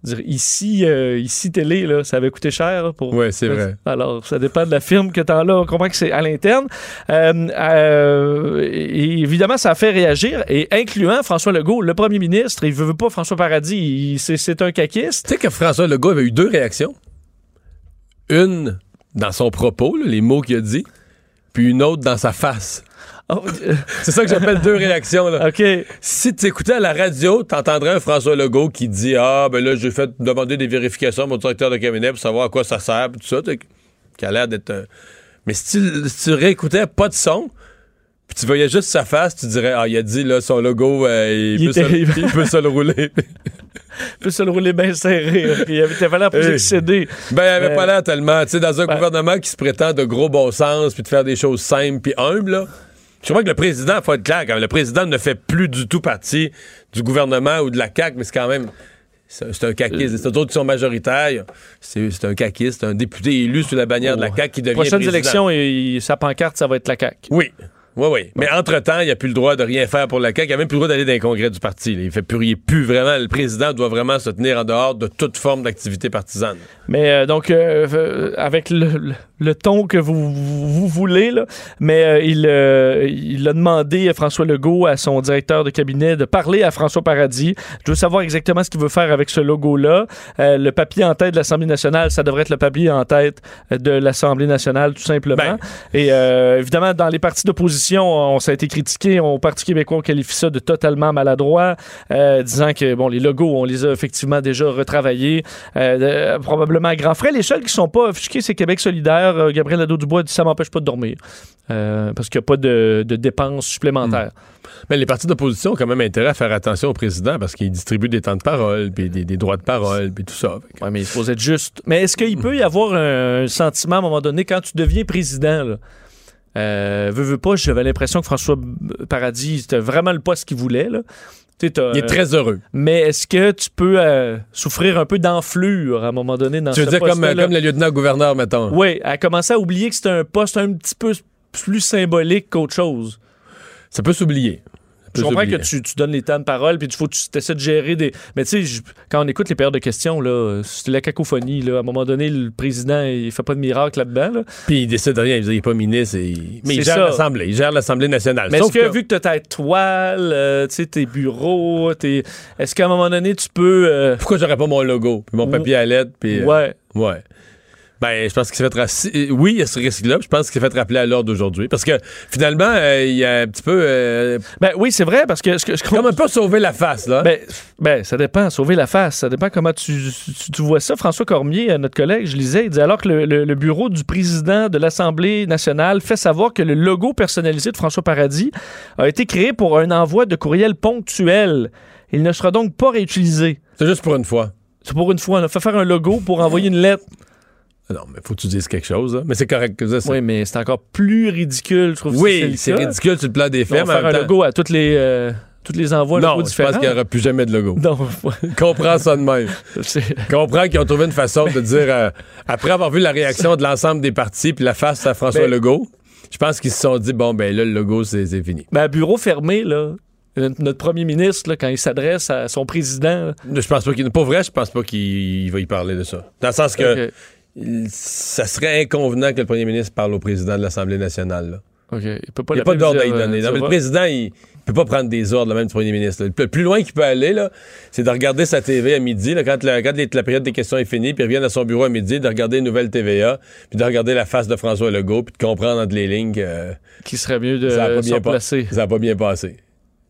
S4: dire, ici, euh, ici, télé, là, ça avait coûté cher là, pour.
S3: Ouais, c'est vrai.
S4: Alors, ça dépend de la firme que tu as là. On comprend que c'est à l'interne. Euh, euh, et évidemment, ça a fait réagir, et incluant François Legault, le premier ministre. Il veut veut pas François Paradis. C'est un caquiste.
S3: Tu sais que François Legault avait eu deux réactions. Une dans son propos, là, les mots qu'il a dit, puis une autre dans sa face.
S4: Oh,
S3: C'est ça que j'appelle deux réactions. Là.
S4: OK.
S3: Si tu écoutais à la radio, t'entendrais un François Legault qui dit Ah, ben là, j'ai fait demander des vérifications à mon directeur de cabinet pour savoir à quoi ça sert, tout ça, qui a l'air d'être. Mais si tu, si tu réécoutais pas de son, puis tu voyais juste sa face, tu dirais Ah, il a dit là, son logo, euh, il,
S4: Il
S3: peut
S4: était-
S3: se, il peut se le rouler.
S4: peut se le rouler bien serré. Puis il avait fallu en plus
S3: Hey.
S4: excéder.
S3: Ben, il avait
S4: Euh,
S3: pas l'air tellement. Tu sais, dans un
S4: ben-
S3: gouvernement qui se prétend de gros bon sens, puis de faire des choses simples, puis humbles, là. Je crois que le président, faut être clair, quand même, le président ne fait plus du tout partie du gouvernement ou de la CAQ, mais c'est quand même. C'est un caquiste. C'est eux autres qui sont majoritaires. C'est un caquiste, un député élu sous la bannière de la CAQ qui devient
S4: Prochaines
S3: président.
S4: élections, et, sa pancarte, ça va être la CAQ.
S3: Oui. Oui, oui. Mais entre-temps, il n'a plus le droit de rien faire pour la CAQ. Il n'a même plus le droit d'aller dans les congrès du parti. là. Il fait plus, il plus vraiment. Le président doit vraiment se tenir en dehors de toute forme d'activité partisane.
S4: Mais euh, donc, euh, euh, avec le, le- ton que vous, vous, vous voulez, là, mais euh, il, euh, il a demandé à François Legault, à son directeur de cabinet, de parler à François Paradis. Je veux savoir exactement ce qu'il veut faire avec ce logo-là. Euh, le papier en tête de l'Assemblée nationale, ça devrait être le papier en tête de l'Assemblée nationale, tout simplement.
S3: Ben.
S4: Et euh, évidemment, dans les partis d'opposition, on, ça a été critiqué. Au Parti québécois, on qualifie ça de totalement maladroit, euh, disant que bon, les logos, on les a effectivement déjà retravaillés, euh, probablement à grands frais. Les seuls qui sont pas offusqués, c'est Québec solidaire. Euh, Gabriel Nadeau-Dubois dit ça m'empêche pas de dormir euh, parce qu'il n'y a pas de, de dépenses supplémentaires.
S3: Mais les partis d'opposition ont quand même intérêt à faire attention au président parce qu'il distribue des temps de parole, puis des, des droits de parole, puis tout ça.
S4: Ouais, mais il faut être juste. Mais est-ce qu'il peut y avoir un, un sentiment à un moment donné quand tu deviens président? Là, euh, veux, veux pas, j'avais l'impression que François Paradis, c'était vraiment le poste qu'il voulait. Là.
S3: Il est
S4: euh,
S3: très heureux.
S4: Mais est-ce que tu peux euh, souffrir un peu d'enflure à un moment donné dans
S3: Tu veux
S4: ce
S3: dire comme, le lieutenant-gouverneur, mettons.
S4: Oui, à commencer à oublier que c'était un poste un petit peu plus symbolique qu'autre chose.
S3: Ça peut s'oublier.
S4: Je comprends que tu, tu donnes les temps de parole, puis il faut que tu essaies de gérer des. Mais tu sais, quand on écoute les périodes de questions, là, c'est la cacophonie. Là. À un moment donné, le président, il fait pas de miracle là-dedans. Là.
S3: Puis il décide de rien. Il n'est pas ministre. et- Mais il gère l'Assemblée. Il gère l'Assemblée nationale.
S4: Mais est-ce que, vu que tu as ta toile, euh, tu sais, tes bureaux, tes... est-ce qu'à un moment donné, tu peux. euh,
S3: Pourquoi j'aurais pas mon logo, puis mon papier à lettres, puis... euh,
S4: Ouais.
S3: Ouais. Ben, je pense qu'il s'est fait rappeler. Oui, il y a ce risque-là. Je pense qu'il s'est fait rappeler à l'ordre aujourd'hui. Parce que finalement, euh, il y a un petit peu. euh,
S4: Ben oui, c'est vrai, parce que. ce qu'on-
S3: comme un peu sauvé la face, là.
S4: Ben, ben, ça dépend, sauver la face. Ça dépend comment tu, tu, tu vois ça. François Cormier, euh, notre collègue, je lisais, il dit alors que le, le- le bureau du président de l'Assemblée nationale fait savoir que le logo personnalisé de François Paradis a été créé pour un envoi de courriel ponctuel. Il ne sera donc pas réutilisé.
S3: C'est juste pour une fois.
S4: C'est pour une fois, on a fait faire un logo pour envoyer une lettre.
S3: Non, mais faut que tu dises quelque chose, là. Mais c'est correct que ça.
S4: Oui, mais c'est encore plus ridicule, je trouve.
S3: Oui, c'est ridicule sur le plan des mais en
S4: faire un
S3: temps-
S4: logo à toutes les, euh, toutes les envois
S3: Non, je pense qu'il n'y aura plus jamais de logo.
S4: Non,
S3: Comprends ça de même. Comprends qu'ils ont trouvé une façon de dire, euh, après avoir vu la réaction de l'ensemble des partis puis la face à François
S4: Ben-
S3: Legault, je pense qu'ils se sont dit, bon, ben là, le logo, c'est fini.
S4: Ben, à bureau fermé, là, notre premier ministre, là, quand il s'adresse à son président, là,
S3: Je pense pas qu'il. Pas vrai, je pense pas qu'il va y parler de ça. Dans le sens que. Ça serait inconvenant que le premier ministre parle au président de l'Assemblée nationale. là.
S4: OK. Il peut pas
S3: Il n'y a
S4: l'appeler
S3: pas d'ordre à y donner.
S4: euh,
S3: Non, mais le président, il peut pas prendre des ordres, là, même du premier ministre. là. Le plus loin qu'il peut aller, c'est de regarder sa TV à midi, là, quand, la, quand la période des questions est finie, puis il revient à son bureau à midi, de regarder une nouvelle TVA, puis de regarder la face de François Legault, puis de comprendre entre les lignes que
S4: Qui serait mieux de
S3: ça n'a bien
S4: placer.
S3: ça a pas bien passé.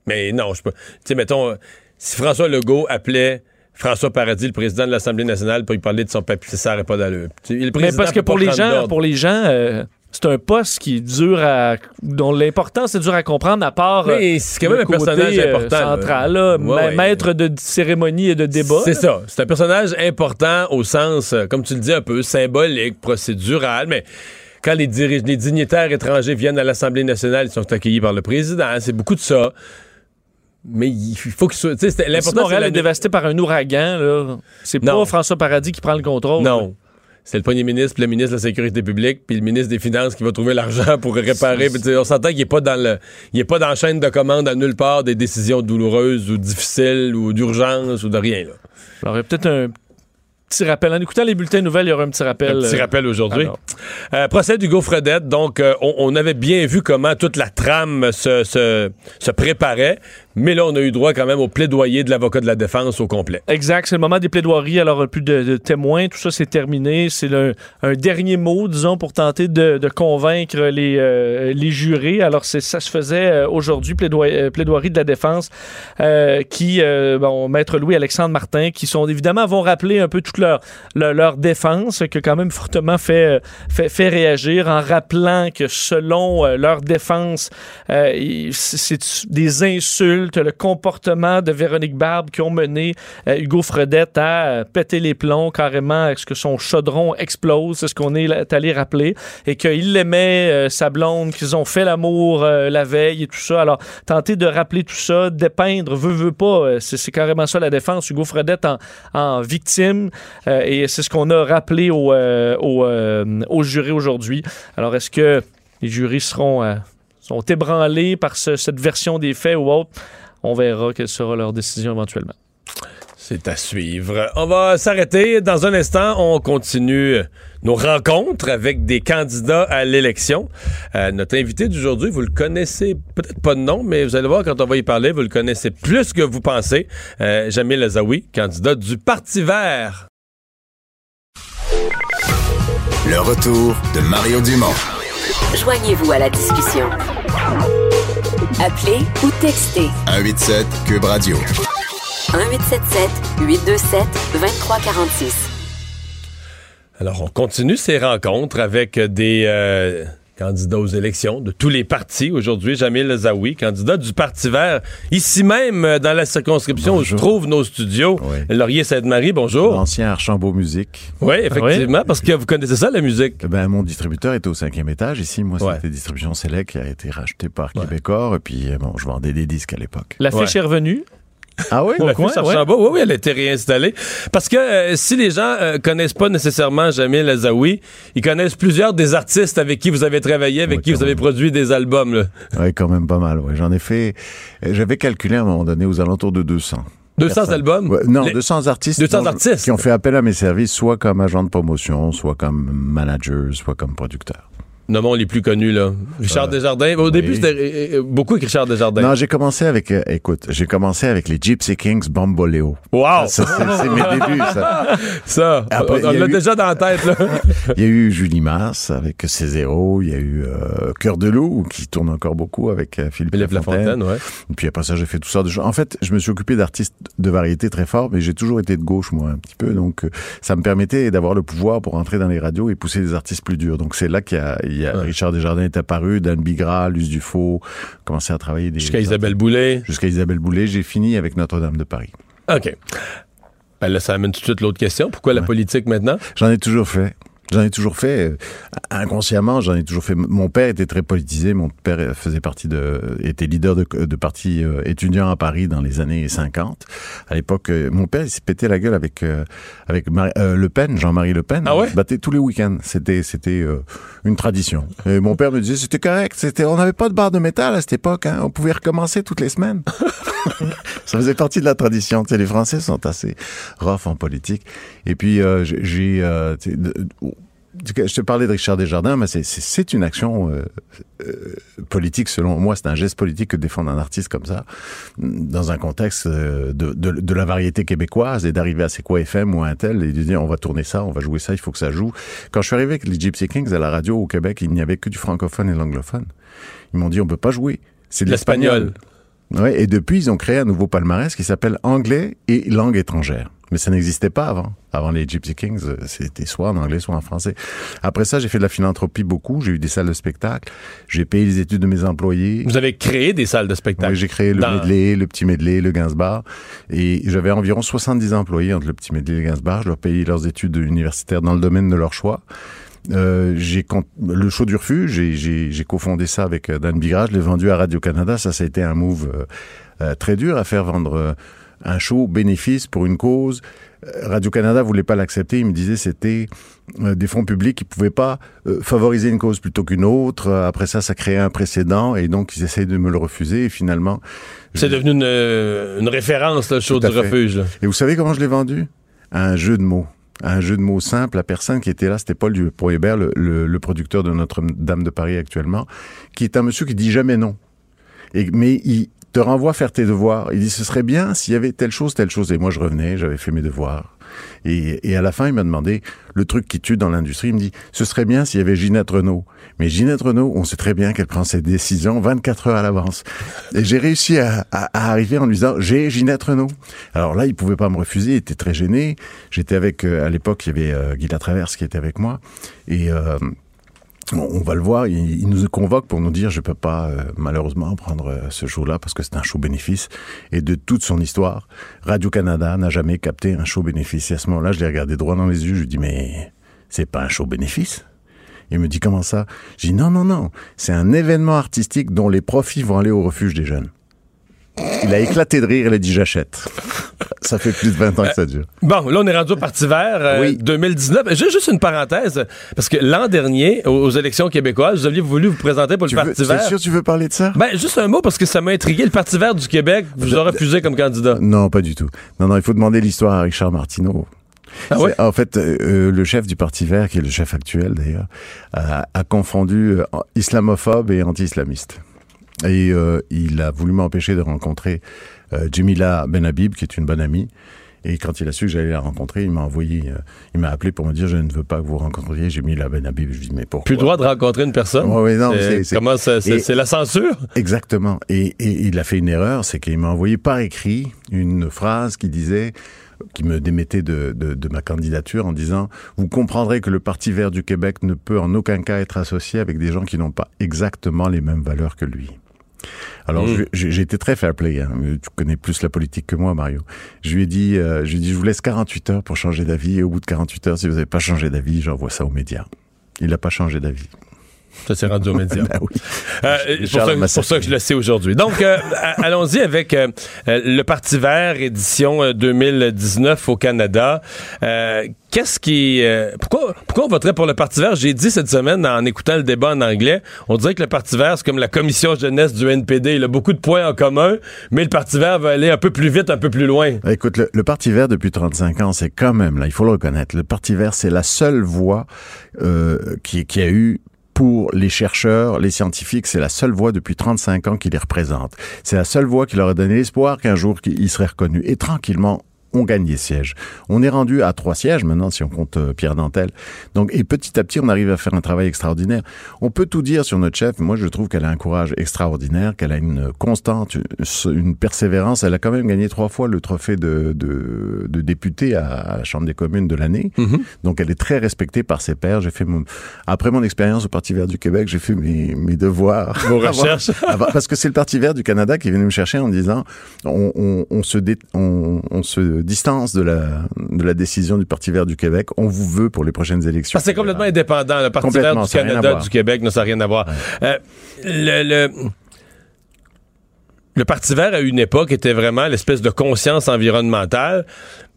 S3: Mais non, je peux. Tu sais, mettons, si François Legault appelait François Paradis, le président de l'Assemblée nationale, pour lui parler de son papier, ça n'aurait pas d'allure.
S4: Mais parce que pour les gens,
S3: d'ordre.
S4: pour les gens, euh, c'est un poste qui est dur à. dont l'importance est dur à comprendre, à part. euh,
S3: Mais c'est quand même un personnage
S4: euh,
S3: important.
S4: central, là,
S3: Ouais,
S4: ma-
S3: ouais.
S4: maître de cérémonie et de débat.
S3: C'est ça. C'est un personnage important au sens, comme tu le dis, un peu symbolique, procédural, mais quand les, les dignitaires étrangers viennent à l'Assemblée nationale, ils sont accueillis par le président. C'est beaucoup de ça. Mais il faut soit. sais, c'était-
S4: Si
S3: L'important, c'est
S4: Montréal
S3: la-
S4: est dévasté par un ouragan, là. C'est pas. François Paradis qui prend le contrôle.
S3: Non. C'est le premier ministre, puis le ministre de la Sécurité publique, puis le ministre des Finances qui va trouver l'argent pour réparer. Puis, on s'entend qu'il n'est pas dans le, il est pas dans la chaîne de commande à nulle part des décisions douloureuses ou difficiles ou d'urgence ou de rien. Là.
S4: Alors, il y a peut-être un petit rappel. En écoutant les bulletins nouvelles, il y aura un petit rappel.
S3: Un petit
S4: euh,
S3: rappel aujourd'hui. Euh, procès d'Hugo Fredette. Donc, euh, on, on avait bien vu comment toute la trame se, se, se préparait, mais là, on a eu droit quand même au plaidoyer de l'avocat de la défense au complet.
S4: Exact, c'est le moment des plaidoiries. Alors, plus de, témoins, tout ça, c'est terminé. C'est un dernier mot, disons, pour tenter de, convaincre les, euh, les jurés. Alors, ça se faisait euh, aujourd'hui, euh, plaidoirie de la défense, euh, qui, euh, bon, Maître Louis-Alexandre Martin, qui sont évidemment vont rappeler un peu toute leur, leur, leur défense, qui a quand même fortement fait, euh, fait, fait réagir en rappelant que selon euh, leur défense, euh, c'est des insultes, le comportement de Véronique Barbe qui ont mené euh, Hugo Fredette à euh, péter les plombs carrément, est-ce que son chaudron explose, c'est ce qu'on est allé rappeler, et qu'il aimait euh, sa blonde, qu'ils ont fait l'amour la veille et tout ça. Alors, tenter de rappeler tout ça, dépeindre, veut, veut pas, c'est carrément ça la défense. Hugo Fredette en, en victime, et c'est ce qu'on a rappelé au, euh, au, euh, au jury aujourd'hui. Alors, est-ce que les jurys seront, sont ébranlés par ce- cette version des faits ou autre? On verra quelle sera leur décision éventuellement.
S3: C'est à suivre. On va s'arrêter. Dans un instant, on continue nos rencontres avec des candidats à l'élection. Euh, notre invité d'aujourd'hui, vous le connaissez peut-être pas de nom, mais vous allez voir quand on va y parler, vous le connaissez plus que vous pensez. Euh, Jamil Azaoui, candidat du Parti vert.
S2: Le retour de Mario Dumont.
S1: Joignez-vous à la discussion. Appelez ou textez
S2: 187 Cube Radio.
S1: 1877 827 2346.
S3: Alors, on continue ces rencontres avec des euh, candidats aux élections de tous les partis. Aujourd'hui, Jamil Zawi, candidat du Parti vert, ici même euh, dans la circonscription où se trouvent nos studios.
S5: Oui.
S3: Laurier-Sainte-Marie, bonjour.
S5: L'ancien Archambault Musique.
S3: Oui, effectivement, parce que vous connaissez ça, la musique.
S5: Eh Ben, mon distributeur était au cinquième étage. Ici, moi,
S3: Ouais.
S5: c'était Distribution Select qui a été racheté par Québecor. Et puis, euh, bon, je vendais des disques à l'époque.
S4: La fiche
S3: Ouais.
S4: est revenue.
S5: Ah oui?
S3: La
S4: coin, ouais.
S3: Oui, oui, elle a été réinstallée. Parce que euh, si les gens euh, connaissent pas nécessairement Jamil Azaoui, ils connaissent plusieurs des artistes avec qui vous avez travaillé, avec qui vous avez produit des albums. là.
S5: Oui, quand même pas mal. Ouais. J'en ai fait. euh, J'avais calculé à un moment donné aux alentours de 200.
S3: 200
S5: Personnes.
S3: albums?
S5: Ouais, non,
S3: Les-
S5: 200 artistes.
S3: 200
S5: dont-
S3: artistes.
S5: Qui ont fait appel à mes services, soit comme agent de promotion, soit comme manager, soit comme producteur.
S3: Nommons les plus connus, là. Richard
S5: Euh,
S3: Desjardins. Au début, c'était euh, euh, beaucoup avec Richard Desjardins.
S5: Non, j'ai commencé avec, euh, écoute, j'ai commencé avec les Gypsy Kings Bamboleo.
S3: Wow!
S5: Ça, c'est mes débuts, ça.
S3: Ça,
S5: Après,
S3: on
S5: a
S3: l'a déjà dans la tête, là.
S5: Il y a eu Julie Masse avec Cézéro, il y a eu euh, Cœur de loup qui tourne encore beaucoup avec Philippe,
S3: Philippe
S5: Lafontaine.
S3: Lafontaine, ouais.
S5: Et puis après ça, j'ai fait tout ça. De... choses. En fait, je me suis occupé d'artistes de variété très fort, mais j'ai toujours été de gauche, moi, un petit peu. Donc, ça me permettait d'avoir le pouvoir pour entrer dans les radios et pousser des artistes plus durs. Donc, c'est là qu'il y a, il y a
S3: Ouais.
S5: Richard Desjardins est apparu, Dan Bigra, Luce Dufault, commencé à travailler des...
S3: Jusqu'à Isabelle Boulay.
S5: Jusqu'à Isabelle Boulay. J'ai fini avec Notre-Dame de Paris.
S3: OK. Ben là, ça amène tout de suite l'autre question. Pourquoi la politique maintenant?
S5: J'en ai toujours fait. J'en ai toujours fait. euh, inconsciemment, j'en ai toujours fait. Mon père était très politisé. Mon père euh, faisait partie de, était leader de, de parti euh, étudiant à Paris dans les années 50. À l'époque, mon père, il s'est pété la gueule avec, avec euh, Le Pen, Jean-Marie Le Pen.
S3: Ah ouais?
S5: Il se battait tous les week-ends. C'était, c'était euh, une tradition. Et mon père me disait, c'était correct. C'était, on n'avait pas de barre de métal à cette époque. Hein. On pouvait recommencer toutes les semaines. Ça faisait partie de la tradition. Tu sais, les Français sont assez rough en politique. Et puis, euh, j'ai- euh, je te parlais de Richard Desjardins, mais c'est- une action euh, euh, politique, selon moi. C'est un geste politique que défendre un artiste comme ça, dans un contexte euh, de, de, de la variété québécoise et d'arriver à C'est quoi FM ou à un tel et de dire on va tourner ça, on va jouer ça, il faut que ça joue. Quand je suis arrivé avec les Gypsy Kings à la radio au Québec, il n'y avait que du francophone et l'anglophone. Ils m'ont dit on peut pas jouer. C'est de
S3: L'espagnol.
S5: Ouais, et depuis, ils ont créé un nouveau palmarès qui s'appelle Anglais et langue étrangère. Mais ça n'existait pas avant. Avant les Gypsy Kings, euh, c'était soit en anglais, soit en français. Après ça, j'ai fait de la philanthropie beaucoup. J'ai eu des salles de spectacle. J'ai payé les études de mes employés.
S3: Vous avez créé des salles de spectacle.
S5: Ouais, j'ai créé le
S3: Dans-
S5: medley, le petit medley, le Gainsbar. Et j'avais environ 70 employés entre le petit medley et le Gainsbar. Je leur payais leurs études universitaires dans le domaine de leur choix. Euh, j'ai le show du refuge, j'ai- cofondé ça avec euh, Dan Bigra, je l'ai vendu à Radio Canada. Ça, ça a été un move euh, euh, très dur à faire vendre euh, un show bénéfice pour une cause. Euh, Radio Canada voulait pas l'accepter. Il me disait c'était euh, des fonds publics qui pouvaient pas euh, favoriser une cause plutôt qu'une autre. Après ça, ça créait un précédent et donc ils essayent de me le refuser. Et finalement,
S3: C'est devenu une, une référence, le show
S5: Tout
S3: du refuge. là.
S5: Et vous savez comment je l'ai vendu? À un jeu de mots. Un jeu de mots simple. La personne qui était là, c'était Paul Dupont-Hébert, le, le- le producteur de Notre-Dame de Paris actuellement, qui est un monsieur qui dit jamais non. Et, mais il te renvoie faire tes devoirs. Il dit ce serait bien s'il y avait telle chose, telle chose. Et moi, je revenais, j'avais fait mes devoirs. Et, et à la fin, il m'a demandé le truc qui tue dans l'industrie. Il me dit, ce serait bien s'il y avait Ginette Renault. Mais Ginette Renault, on sait très bien qu'elle prend ses décisions 24 heures à l'avance. Et j'ai réussi à, à- à arriver en lui disant, j'ai Ginette Renault. Alors là, il pouvait pas me refuser, il était très gêné. J'étais avec, euh, à l'époque, il y avait euh, Guy Latraverse qui était avec moi. Et euh, on va le voir, il, nous convoque pour nous dire je peux pas euh, malheureusement prendre euh, ce show-là parce que c'est un show bénéfice. Et de toute son histoire, Radio Canada n'a jamais capté un show bénéfice. Et à ce moment-là, je l'ai regardé droit dans les yeux, je lui dis mais c'est pas un show bénéfice? Il me dit comment ça? Je dis non non non, c'est un événement artistique dont les profits vont aller au refuge des jeunes. Il a éclaté de rire, il a dit j'achète. Ça fait plus de 20 ans que ça dure.
S3: Bon, là, on est rendu au Parti vert euh,
S5: Oui.
S3: 2019. Juste, juste une parenthèse, parce que l'an dernier, aux, aux élections québécoises, vous aviez voulu vous présenter pour
S5: Tu
S3: le
S5: veux,
S3: Parti
S5: c'est
S3: vert.
S5: sûr tu veux parler de ça?
S3: Ben, juste un mot, parce que ça m'a intrigué. Le Parti vert du Québec vous a refusé comme candidat.
S5: Non, pas du tout. Non, non, il faut demander l'histoire à Richard Martineau.
S3: Ah ouais?
S5: C'est- En fait, euh, euh, le chef du Parti vert, qui est le chef actuel d'ailleurs, a, a confondu euh, islamophobe et anti-islamiste. Et euh, il a voulu m'empêcher de rencontrer euh, Jemila Benhabib, qui est une bonne amie. Et quand il a su que j'allais la rencontrer, il m'a envoyé, euh, il m'a appelé pour me dire je ne veux pas que vous rencontriez Jemila Benhabib. Je lui dis mais pourquoi?
S3: Plus le droit de rencontrer une personne.
S5: Ouais, non,
S3: C'est- Comment c'est la censure?
S5: Exactement. Et, et il a fait une erreur, c'est qu'il m'a envoyé par écrit une phrase qui disait qui me démettait de, de, de ma candidature en disant vous comprendrez que le Parti vert du Québec ne peut en aucun cas être associé avec des gens qui n'ont pas exactement les mêmes valeurs que lui. Alors
S3: Mm.
S5: j'ai été très fair play. Hein. Tu connais plus la politique que moi, Mario. Je lui ai dit, euh, je lui ai dit, je vous laisse 48 heures pour changer d'avis. Et au bout de 48 heures, si vous n'avez pas changé d'avis, j'envoie ça aux médias. Il n'a pas changé d'avis.
S3: Ça s'est rendu aux médias.
S5: Ben oui.
S3: Euh, pour, ça, pour ça que je le sais aujourd'hui. Donc, euh, allons-y avec euh, euh, le Parti vert, édition euh, 2019 au Canada. Euh, Qu'est-ce qui... euh, pourquoi, pourquoi on voterait pour le Parti vert? J'ai dit cette semaine, en écoutant le débat en anglais, on dirait que le Parti vert, c'est comme la commission jeunesse du NPD. Il a beaucoup de points en commun, mais le Parti vert va aller un peu plus vite, un peu plus loin.
S5: Écoute, le, le Parti vert, depuis 35 ans, c'est quand même, là, il faut le reconnaître, le Parti vert, c'est la seule euh, qui, qui a eu pour les chercheurs, les scientifiques, c'est la seule voie depuis 35 ans qui les représente. C'est la seule voie qui leur a donné l'espoir qu'un jour, ils seraient reconnus. Et tranquillement, on gagne des sièges. On est rendu à trois sièges maintenant, si on compte euh, Pierre Dantel. Donc, et petit à petit, on arrive à faire un travail extraordinaire. On peut tout dire sur notre chef. Moi, je trouve qu'elle a un courage extraordinaire, qu'elle a une constante, une persévérance. Elle a quand même gagné trois fois le trophée de, de, de député à, à la Chambre des communes de l'année. Donc, elle est très respectée par ses pairs. J'ai fait mon, après mon expérience au Parti vert du Québec, j'ai fait mes, mes devoirs.
S3: Vos recherches.
S5: parce que c'est le Parti vert du Canada qui est venu me chercher en disant on, on, on se, dé- on, on se distance de la, de la décision du Parti vert du Québec. On vous veut pour les prochaines élections.
S3: Que c'est complètement indépendant. Le Parti vert du Canada, du Québec, ne ça n'a rien à voir. Euh, le, le, le Parti vert, à une époque, était vraiment l'espèce de conscience environnementale.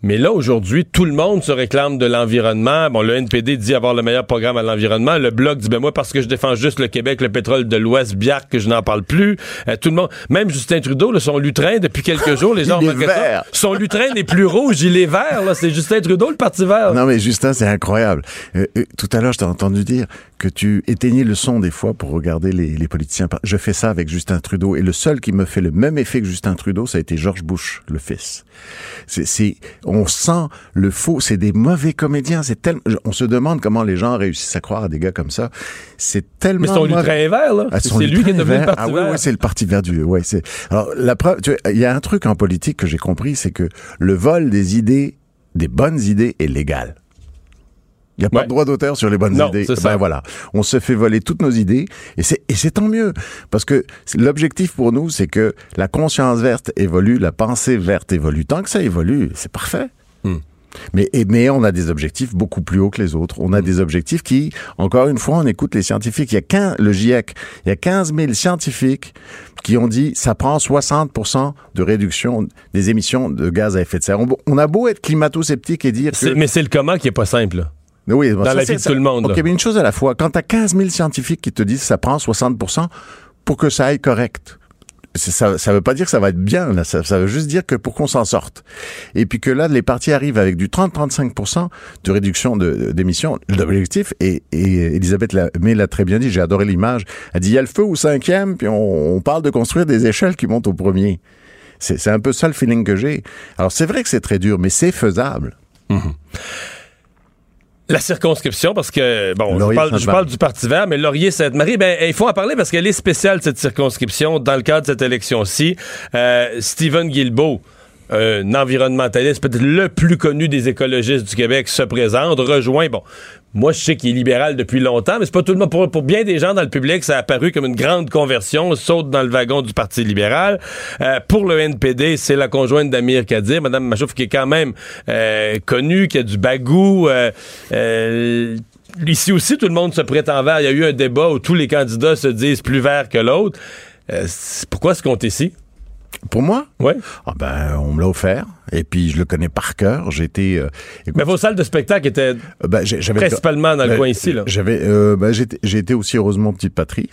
S3: Mais là, aujourd'hui, tout le monde se réclame de l'environnement. Bon, le NPD dit avoir le meilleur programme à l'environnement. Le Bloc dit, ben moi, parce que je défends juste le Québec, le pétrole de l'Ouest, Biarc, que je n'en parle plus. Euh, tout le monde, même Justin Trudeau, là, son lutrin, depuis quelques jours, les gens ça. Son lutrin n'est plus rouge, il est vert. Là, c'est Justin Trudeau, le Parti vert.
S5: Non mais Justin, c'est incroyable. Euh, euh, tout à l'heure, je t'ai entendu dire que tu éteignais le son des fois pour regarder les, les politiciens. Je fais ça avec Justin Trudeau et le seul qui me fait le même effet que Justin Trudeau, ça a été George Bush, le fils. C'est, c'est, on sent le faux. C'est des mauvais comédiens. C'est tellement. On se demande comment les gens réussissent à croire à des gars comme ça. C'est tellement.
S3: Mais son
S5: mauvais.
S3: lutrin est vert, là.
S5: Ah,
S3: c'est lui qui est devenu le. Parti
S5: Ah oui,
S3: vert.
S5: oui, c'est le parti vert du. Ouais, c'est. Alors la preuve, il y a un truc en politique que j'ai compris, c'est que le vol des idées, des bonnes idées, est légal. Il n'y a pas de droit d'auteur sur les bonnes
S3: Non,
S5: idées. Ben voilà, on se fait voler toutes nos idées et c'est et c'est tant mieux parce que l'objectif pour nous, c'est que la conscience verte évolue, la pensée verte évolue. Tant que ça évolue, c'est parfait.
S3: Hmm.
S5: Mais, et- mais on a des objectifs beaucoup plus hauts que les autres. On a des objectifs qui, encore une fois, on écoute les scientifiques. Il y a 15, le GIEC, il y a 15 000 scientifiques qui ont dit ça prend 60% de réduction des émissions de gaz à effet de serre. On, on a beau être climato-sceptique et dire que...
S3: Mais c'est le comment qui est pas simple. Là.
S5: Oui, bon,
S3: Dans
S5: ça,
S3: la vie de tout le monde,
S5: OK,
S3: là.
S5: mais une chose à la fois. Quand tu as 15 000 scientifiques qui te disent que ça prend 60 pour que ça aille correct, ça ça veut pas dire que ça va être bien, là. Ça, ça veut juste dire que pour qu'on s'en sorte. Et puis que là, les partis arrivent avec du 30-35 de réduction de- d'émissions. L'objectif, et, et Elisabeth May l'a très bien dit, j'ai adoré l'image, elle dit, il y a le feu au cinquième, puis on, on parle de construire des échelles qui montent au premier. C'est c'est un peu ça le feeling que j'ai. Alors c'est vrai que c'est très dur, mais c'est faisable.
S3: La circonscription, parce que, bon, je parle du Parti vert, mais Laurier-Sainte-Marie, ben, il faut en parler parce qu'elle est spéciale, cette circonscription, dans le cadre de cette élection-ci. Euh, Stephen Guilbeault, un environnementaliste, peut-être le plus connu des écologistes du Québec, se présente, rejoint, bon, moi, je sais qu'il est libéral depuis longtemps, mais c'est pas tout le monde. Pour, bien des gens dans le public, ça a apparu comme une grande conversion, saute dans le wagon du Parti libéral. Euh, pour le NPD, c'est la conjointe d'Amir Kadir, Madame Machouf, qui est quand même euh, connue, qui a du bagou. Euh, ici aussi, tout le monde se prétend vert. Il y a eu un débat où tous les candidats se disent plus verts que l'autre. Pourquoi ce compte ici?
S5: Pour moi,
S3: Oui.
S5: ah ben, on me l'a offert. Et puis, je le connais par cœur. J'étais. euh, écoute,
S3: Mais vos salles de spectacle étaient
S5: euh, ben, j'ai- j'avais
S3: principalement dans le
S5: Ben,
S3: coin ici. Là.
S5: J'avais, euh, ben, j'étais- j'ai été aussi heureusement petite patrie.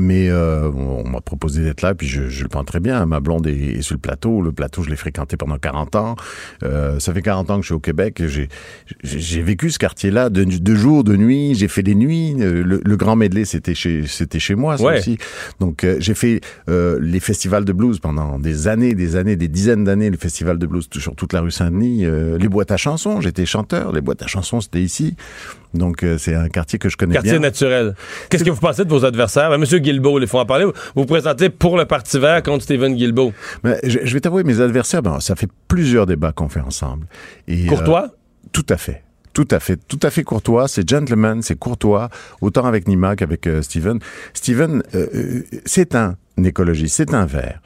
S5: Mais euh, on m'a proposé d'être là, puis je, je le prends très bien. Ma blonde est, est sur le plateau. Le plateau, je l'ai fréquenté pendant 40 ans. Euh, ça fait 40 ans que je suis au Québec. J'ai, vécu ce quartier-là de, de jour, de nuit. J'ai fait des nuits. Euh, Le, le Grand Medley, c'était chez, c'était chez moi, ça
S3: Ouais.
S5: aussi. Donc, euh, j'ai fait euh, les festivals de blues pendant des années, des années, des dizaines d'années. Les festivals de blues sur toute la rue Saint-Denis. Euh, les boîtes à chansons, j'étais chanteur. Les boîtes à chansons, c'était ici. Donc, euh, c'est un quartier que je connais
S3: Quartier
S5: bien.
S3: naturel. Qu'est-ce que vous pensez de vos adversaires? Ben, Monsieur Guilbeault, il faut en parler. Vous vous présentez pour le Parti vert contre Stephen Guilbeault.
S5: Mais je, je vais t'avouer, mes adversaires, ben, ça fait plusieurs débats qu'on fait ensemble. Et,
S3: Courtois?
S5: euh, tout à fait. Tout à fait. Tout à fait courtois. C'est gentleman, c'est courtois. Autant avec Nima qu'avec euh, Steven. Steven, euh, euh, c'est un écologiste, c'est un vert.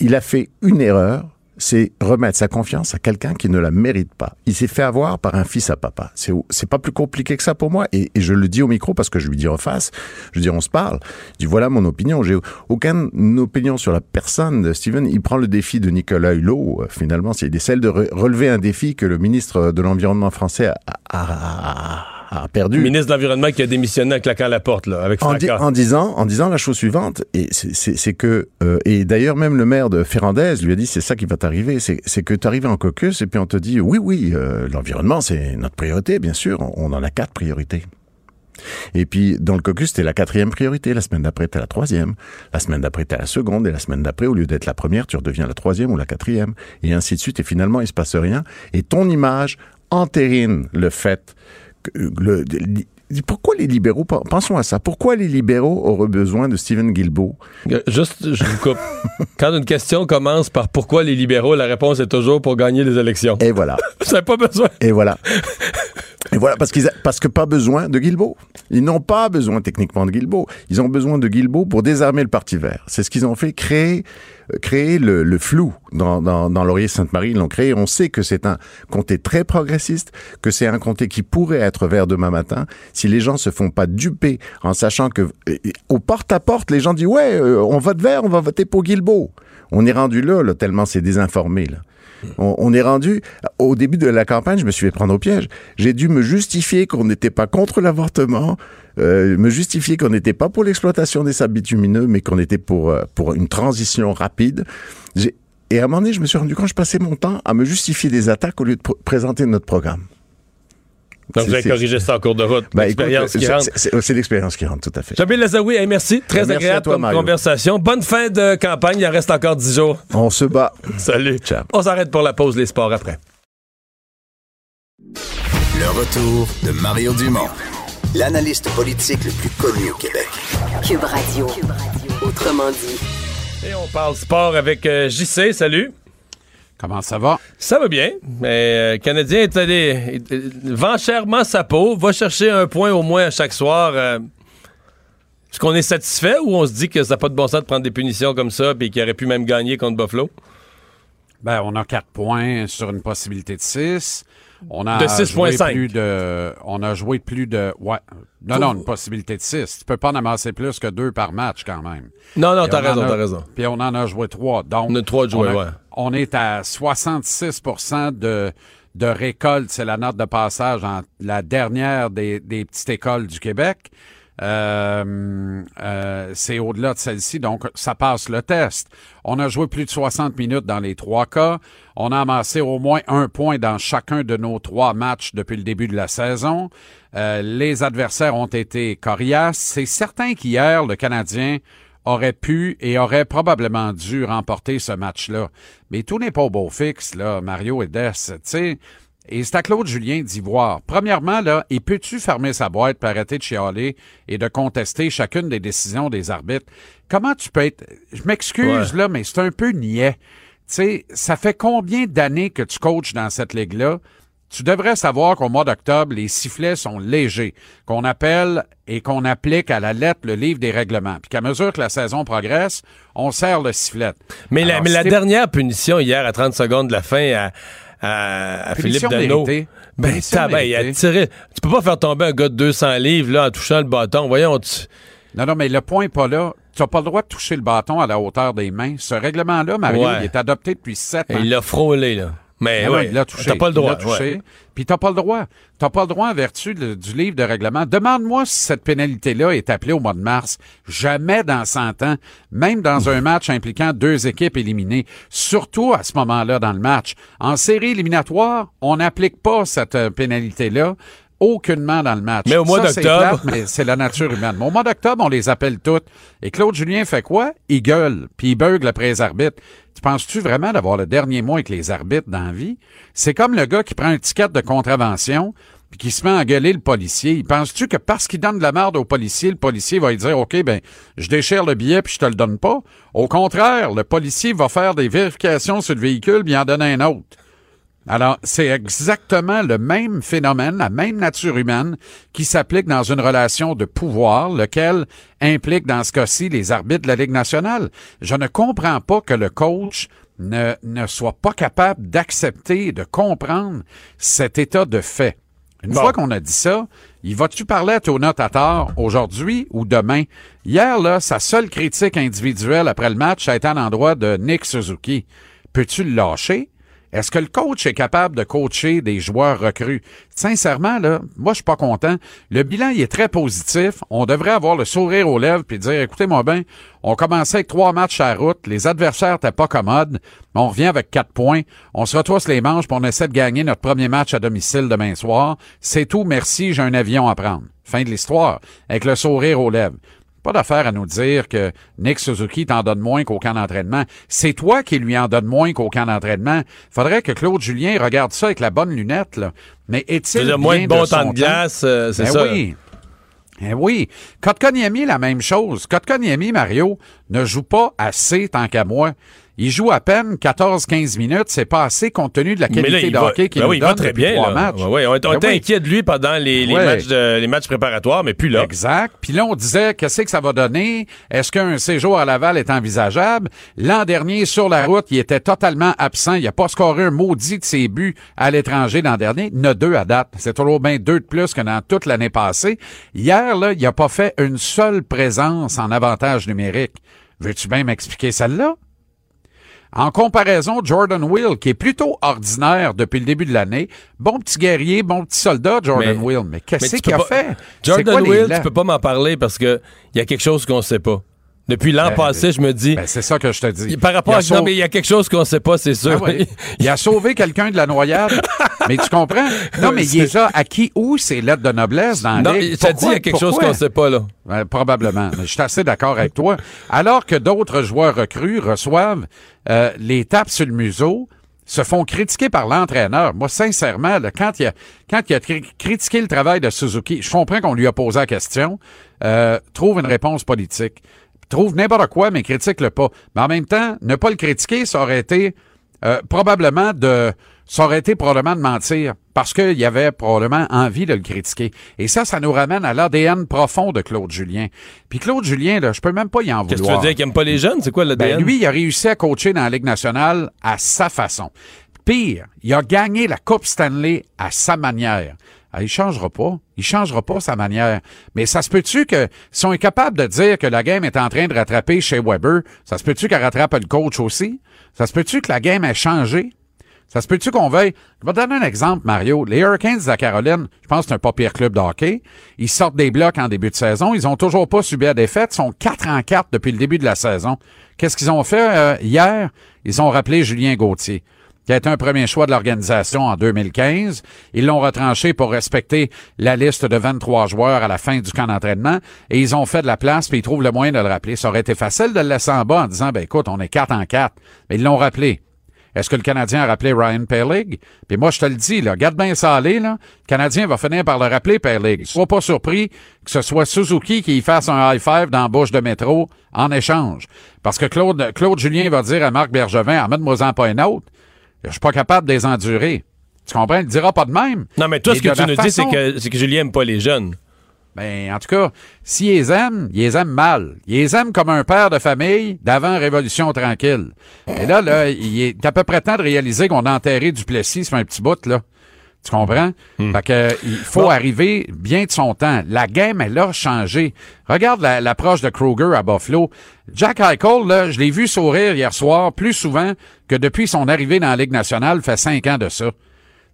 S5: Il a fait une erreur. C'est remettre sa confiance à quelqu'un qui ne la mérite pas. Il s'est fait avoir par un fils à papa. C'est pas plus compliqué que ça pour moi. Et, et je le dis au micro parce que je lui dis en face. Je dis on se parle. Je dis voilà mon opinion. J'ai aucune opinion sur la personne de Steven. Il prend le défi de Nicolas Hulot. euh, Finalement, c'est essaie de re- relever un défi que le ministre de l'environnement français a, a- a- a perdu.
S3: Ministre de l'Environnement qui a démissionné en claquant la porte, là, avec
S5: En, di- en disant, en disant la chose suivante, et c'est- que, euh, et d'ailleurs même le maire de Ferrandez lui a dit, c'est ça qui va t'arriver, c'est que tu arrives en caucus et puis on te dit, oui, oui, euh, l'environnement c'est notre priorité, bien sûr, on, on en a quatre priorités. Et puis, dans le caucus, c'était la quatrième priorité. La semaine d'après, t'es la troisième. La semaine d'après, t'es la seconde. Et la semaine d'après, au lieu d'être la première, tu redeviens la troisième ou la quatrième. Et ainsi de suite. Et finalement, il se passe rien. Et ton image entérine le fait le, pourquoi les libéraux, pen- pensons à ça, pourquoi les libéraux auraient besoin de Stephen Guilbeault?
S3: Euh, Juste, je vous coupe. Quand une question commence par pourquoi les libéraux, la réponse est toujours pour gagner les élections.
S5: Et voilà.
S3: Vous pas besoin.
S5: Et voilà. Et voilà, parce qu'ils a- parce que pas besoin de Guilbeault. Ils n'ont pas besoin techniquement de Guilbeault. Ils ont besoin de Guilbeault pour désarmer le Parti vert. C'est ce qu'ils ont fait, créer, créer le, flou dans, dans, Laurier-Sainte-Marie. Ils l'ont créé. On sait que c'est un comté très progressiste, que c'est un comté qui pourrait être vert demain matin si les gens se font pas duper en sachant que euh, au porte-à-porte, les gens disent ouais, euh, on vote vert, on va voter pour Guilbeault. On est rendu là, tellement c'est désinformé là. On est rendu, au début de la campagne, je me suis fait prendre au piège. J'ai dû me justifier qu'on n'était pas contre l'avortement, euh, me justifier qu'on n'était pas pour l'exploitation des sables bitumineux, mais qu'on était pour, euh, pour une transition rapide. Et à un moment donné, je me suis rendu compte que je passais mon temps à me justifier des attaques au lieu de pr- présenter notre programme.
S3: Donc, vous avez corrigé ça en cours de route.
S5: Ben,
S3: L'expérience qui
S5: c'est-
S3: rentre.
S5: c'est- l'expérience qui rentre, tout à fait.
S3: Jamil Lazaoui, hey, merci. Très
S5: Merci à
S3: agréable
S5: toi,
S3: comme
S5: Mario.
S3: conversation. Bonne fin de campagne. Il en reste encore 10 jours.
S5: On se bat.
S3: Salut.
S5: Ciao.
S3: On s'arrête pour la pause, les sports après.
S2: Le retour de Mario Dumont, l'analyste politique le plus connu au Québec.
S1: Cube Radio. Autrement dit.
S3: Et on parle sport avec euh, JC. Salut.
S6: Comment ça va?
S3: Ça va bien, mais euh, le Canadien est allé il vend chèrement sa peau, va chercher un point au moins à chaque soir. euh, Est-ce qu'on est satisfait ou on se dit que ça n'a pas de bon sens de prendre des punitions comme ça et qu'il aurait pu même gagner contre Buffalo?
S6: Ben, on a quatre points sur une possibilité de 6. On a
S3: De
S6: joué
S3: 6,5.
S6: plus de. On a joué plus de. Ouais. Non, non, une possibilité de 6. Tu peux pas en amasser plus que deux par match quand même.
S3: Non, non, t'as raison, t'as raison.
S6: Puis on en a joué trois. Donc,
S3: On a trois de joués,
S6: on a-
S3: ouais.
S6: On est à 66 de, de récolte. C'est la note de passage en la dernière des, des petites écoles du Québec. Euh, euh, c'est au-delà de celle-ci, donc ça passe le test. On a joué plus de 60 minutes dans les trois cas. On a amassé au moins un point dans chacun de nos trois matchs depuis le début de la saison. Euh, les adversaires ont été coriaces. C'est certain qu'hier, le Canadien aurait pu et aurait probablement dû remporter ce match-là. Mais tout n'est pas au beau fixe, là, Mario et Des. Tu sais, Et c'est à Claude Julien d'y voir. Premièrement, là, il peut-tu fermer sa boîte pour arrêter de chialer et de contester chacune des décisions des arbitres? Comment tu peux être... Je m'excuse, là, mais c'est un peu niais. Tu sais, ça fait combien d'années que tu coaches dans cette ligue-là? Tu devrais savoir qu'au mois d'octobre, les sifflets sont légers, qu'on appelle et qu'on applique à la lettre le livre des règlements, puis qu'à mesure que la saison progresse, on serre le sifflet.
S3: Mais, la, dernière punition hier à 30 secondes de la fin à, à, à Philippe Dano.
S6: méritée.
S3: Ben, tabac, il a tiré. Tu peux pas faire tomber un gars de 200 livres là, en touchant le bâton. Voyons, tu...
S6: Non, non, mais le point n'est pas là. Tu n'as pas le droit de toucher le bâton à la hauteur des mains. Ce règlement-là, Mario,
S3: Ouais.
S6: il est adopté depuis sept ans.
S3: il l'a frôlé, là. Mais
S6: non,
S3: ouais,
S6: il l'a touché.
S3: T'as pas le droit.
S6: l'a touché.
S3: ouais.
S6: Puis t'as pas le droit. T'as pas le droit en vertu de- du livre de règlement. Demande-moi si cette pénalité-là est appelée au mois de mars. Jamais dans 100 ans, même dans un match impliquant deux équipes éliminées. Surtout à ce moment-là dans le match. En série éliminatoire, on n'applique pas cette euh, pénalité-là. Aucunement dans le match.
S3: Mais au mois d'octobre-
S6: mais c'est la nature humaine. Mais au mois d'octobre, on les appelle toutes. Et Claude Julien fait quoi? Il gueule, puis il beugle après les arbitres. Tu penses-tu vraiment d'avoir le dernier mot avec les arbitres dans la vie? C'est comme le gars qui prend un ticket de contravention puis qui se met à engueuler le policier. Penses-tu que parce qu'il donne de la merde au policier, le policier va lui dire, OK, ben, je déchire le billet puis je te le donne pas? Au contraire, le policier va faire des vérifications sur le véhicule puis en donner un autre. Alors, c'est exactement le même phénomène, la même nature humaine qui s'applique dans une relation de pouvoir, lequel implique dans ce cas-ci les arbitres de la Ligue nationale. Je ne comprends pas que le coach ne, ne soit pas capable d'accepter et de comprendre cet état de fait. Une fois qu'on a dit ça, il va-tu parler à Tona Tatar aujourd'hui ou demain? Hier, là, sa seule critique individuelle après le match a été à l'endroit de Nick Suzuki. Peux-tu le lâcher? Est-ce que le coach est capable de coacher des joueurs recrues? Sincèrement, là, moi, je suis pas content. Le bilan, il est très positif. On devrait avoir le sourire aux lèvres puis dire, écoutez-moi bien, on commençait avec trois matchs à route. Les adversaires étaient pas commodes. mais On revient avec quatre points. On se retrousse les manches puis on essaie de gagner notre premier match à domicile demain soir. C'est tout. Merci. J'ai un avion à prendre. Fin de l'histoire. Avec le sourire aux lèvres. Pas d'affaire à nous dire que Nick Suzuki t'en donne moins qu'au camp d'entraînement. C'est toi qui lui en donne moins qu'au camp d'entraînement. Faudrait que Claude Julien regarde ça avec la bonne lunette, là. Mais est-il
S3: dire, moins
S6: bien
S3: de bon
S6: son
S3: temps de glace, euh, c'est
S6: Ben
S3: ça.
S6: oui. Eh oui. Kotkaniemi, la même chose. Kotkaniemi, Mario, ne joue pas assez tant qu'à moi. Il joue à peine 14-15 minutes. C'est pas assez compte tenu de la qualité
S3: il
S6: de
S3: va,
S6: hockey qu'il
S3: ben oui,
S6: donne
S3: très
S6: depuis
S3: bien.
S6: trois
S3: Là.
S6: matchs.
S3: On, on
S6: Ben
S3: était
S6: oui.
S3: inquiet de lui pendant les, matchs de- les matchs préparatoires, mais plus là.
S6: Exact. Puis là, on disait, qu'est-ce que ça va donner? Est-ce qu'un séjour à Laval est envisageable? L'an dernier, sur la route, il était totalement absent. Il n'a pas scoré un maudit de ses buts à l'étranger l'an dernier. Il a deux à date. C'est toujours bien deux de plus que dans toute l'année passée. Hier, là, il n'a pas fait une seule présence en avantage numérique. Veux-tu bien m'expliquer celle-là? En comparaison, Jordan Will, qui est plutôt ordinaire depuis le début de l'année, bon petit guerrier, bon petit soldat, Jordan
S3: Mais-
S6: Will. Mais qu'est-ce qu'il a
S3: pas-
S6: fait?
S3: Jordan
S6: quoi
S3: Will, tu peux pas m'en parler parce que il y a quelque chose qu'on sait pas. Depuis l'an
S6: Ben,
S3: passé, je me dis,
S6: Ben, c'est ça que je te dis.
S3: il- par rapport
S6: Il a
S3: à non, mais il y a quelque chose qu'on sait pas, c'est sûr.
S6: Ah ouais. Il a sauvé quelqu'un de la noyade. mais tu comprends? Non, mais il les a acquis où ces lettres de noblesse dans
S3: non, je te dis, il y a quelque chose qu'on sait pas là.
S6: Ouais, probablement. Mais je suis assez d'accord avec toi. Alors que d'autres joueurs recrues reçoivent euh, les tapes sur le museau, se font critiquer par l'entraîneur. Moi, sincèrement, là, quand il a, quand il a cri- critiqué le travail de Suzuki, je comprends qu'on lui a posé la question, euh, trouve une réponse politique. Trouve n'importe quoi, mais critique-le pas. Mais en même temps, ne pas le critiquer, ça aurait été euh, probablement de ça aurait été probablement de mentir parce qu'il y avait probablement envie de le critiquer. Et ça, ça nous ramène à l'ADN profond de Claude Julien. Puis Claude Julien, là, je peux même pas y en
S3: Qu'est-ce que tu
S6: vouloir.
S3: veux dire qu'il aime pas les jeunes? C'est quoi le
S6: Ben, lui, il a réussi à coacher dans la Ligue nationale à sa façon. Pire, il a gagné la Coupe Stanley à sa manière. Ah, il changera pas. Il changera pas sa manière. Mais ça se peut-tu que, si on est capable de dire que la game est en train de rattraper chez Weber, ça se peut-tu qu'elle rattrape le coach aussi? Ça se peut-tu que la game ait changé? Ça se peut-tu qu'on veuille. Je vais te donner un exemple, Mario. Les Hurricanes de la Caroline, je pense que c'est un pas pire club de hockey. Ils sortent des blocs en début de saison. Ils ont toujours pas subi la défaite. Ils sont 4 en 4 depuis le début de la saison. Qu'est-ce qu'ils ont fait euh, hier? Ils ont rappelé Julien Gauthier qui a été un premier choix de l'organisation en 2015. Ils l'ont retranché pour respecter la liste de 23 joueurs à la fin du camp d'entraînement et ils ont fait de la place puis ils trouvent le moyen de le rappeler. Ça aurait été facile de le laisser en bas en disant, ben écoute, on est 4 en 4. Mais ils l'ont rappelé. Est-ce que le Canadien a rappelé Ryan Peleg? Puis moi, je te le dis, là, garde bien ça aller, là. Le Canadien va finir par le rappeler, Peleg. Sois pas surpris que ce soit Suzuki qui fasse un high five dans la bouche de métro en échange. Parce que Claude, Claude Julien va dire à Marc Bergevin, amène-moi-en pas un autre. Je suis pas capable de les endurer. Tu comprends? Il dira pas de même.
S3: Non, mais toi, ce que tu nous dis, c'est que, c'est que Julien aime pas les jeunes.
S6: Ben, en tout cas, s'ils les aiment, ils les aiment mal. Ils les aiment comme un père de famille d'avant Révolution tranquille. Et là, là, il est à peu près temps de réaliser qu'on a enterré Duplessis sur un petit bout, là. Tu comprends? Fait que, il faut
S3: Bon.
S6: arriver bien de son temps. La game, elle a changé. Regarde la- l'approche de Kruger à Buffalo. Jack Eichel, là, je l'ai vu sourire hier soir plus souvent que depuis son arrivée dans la Ligue nationale, fait cinq ans de ça.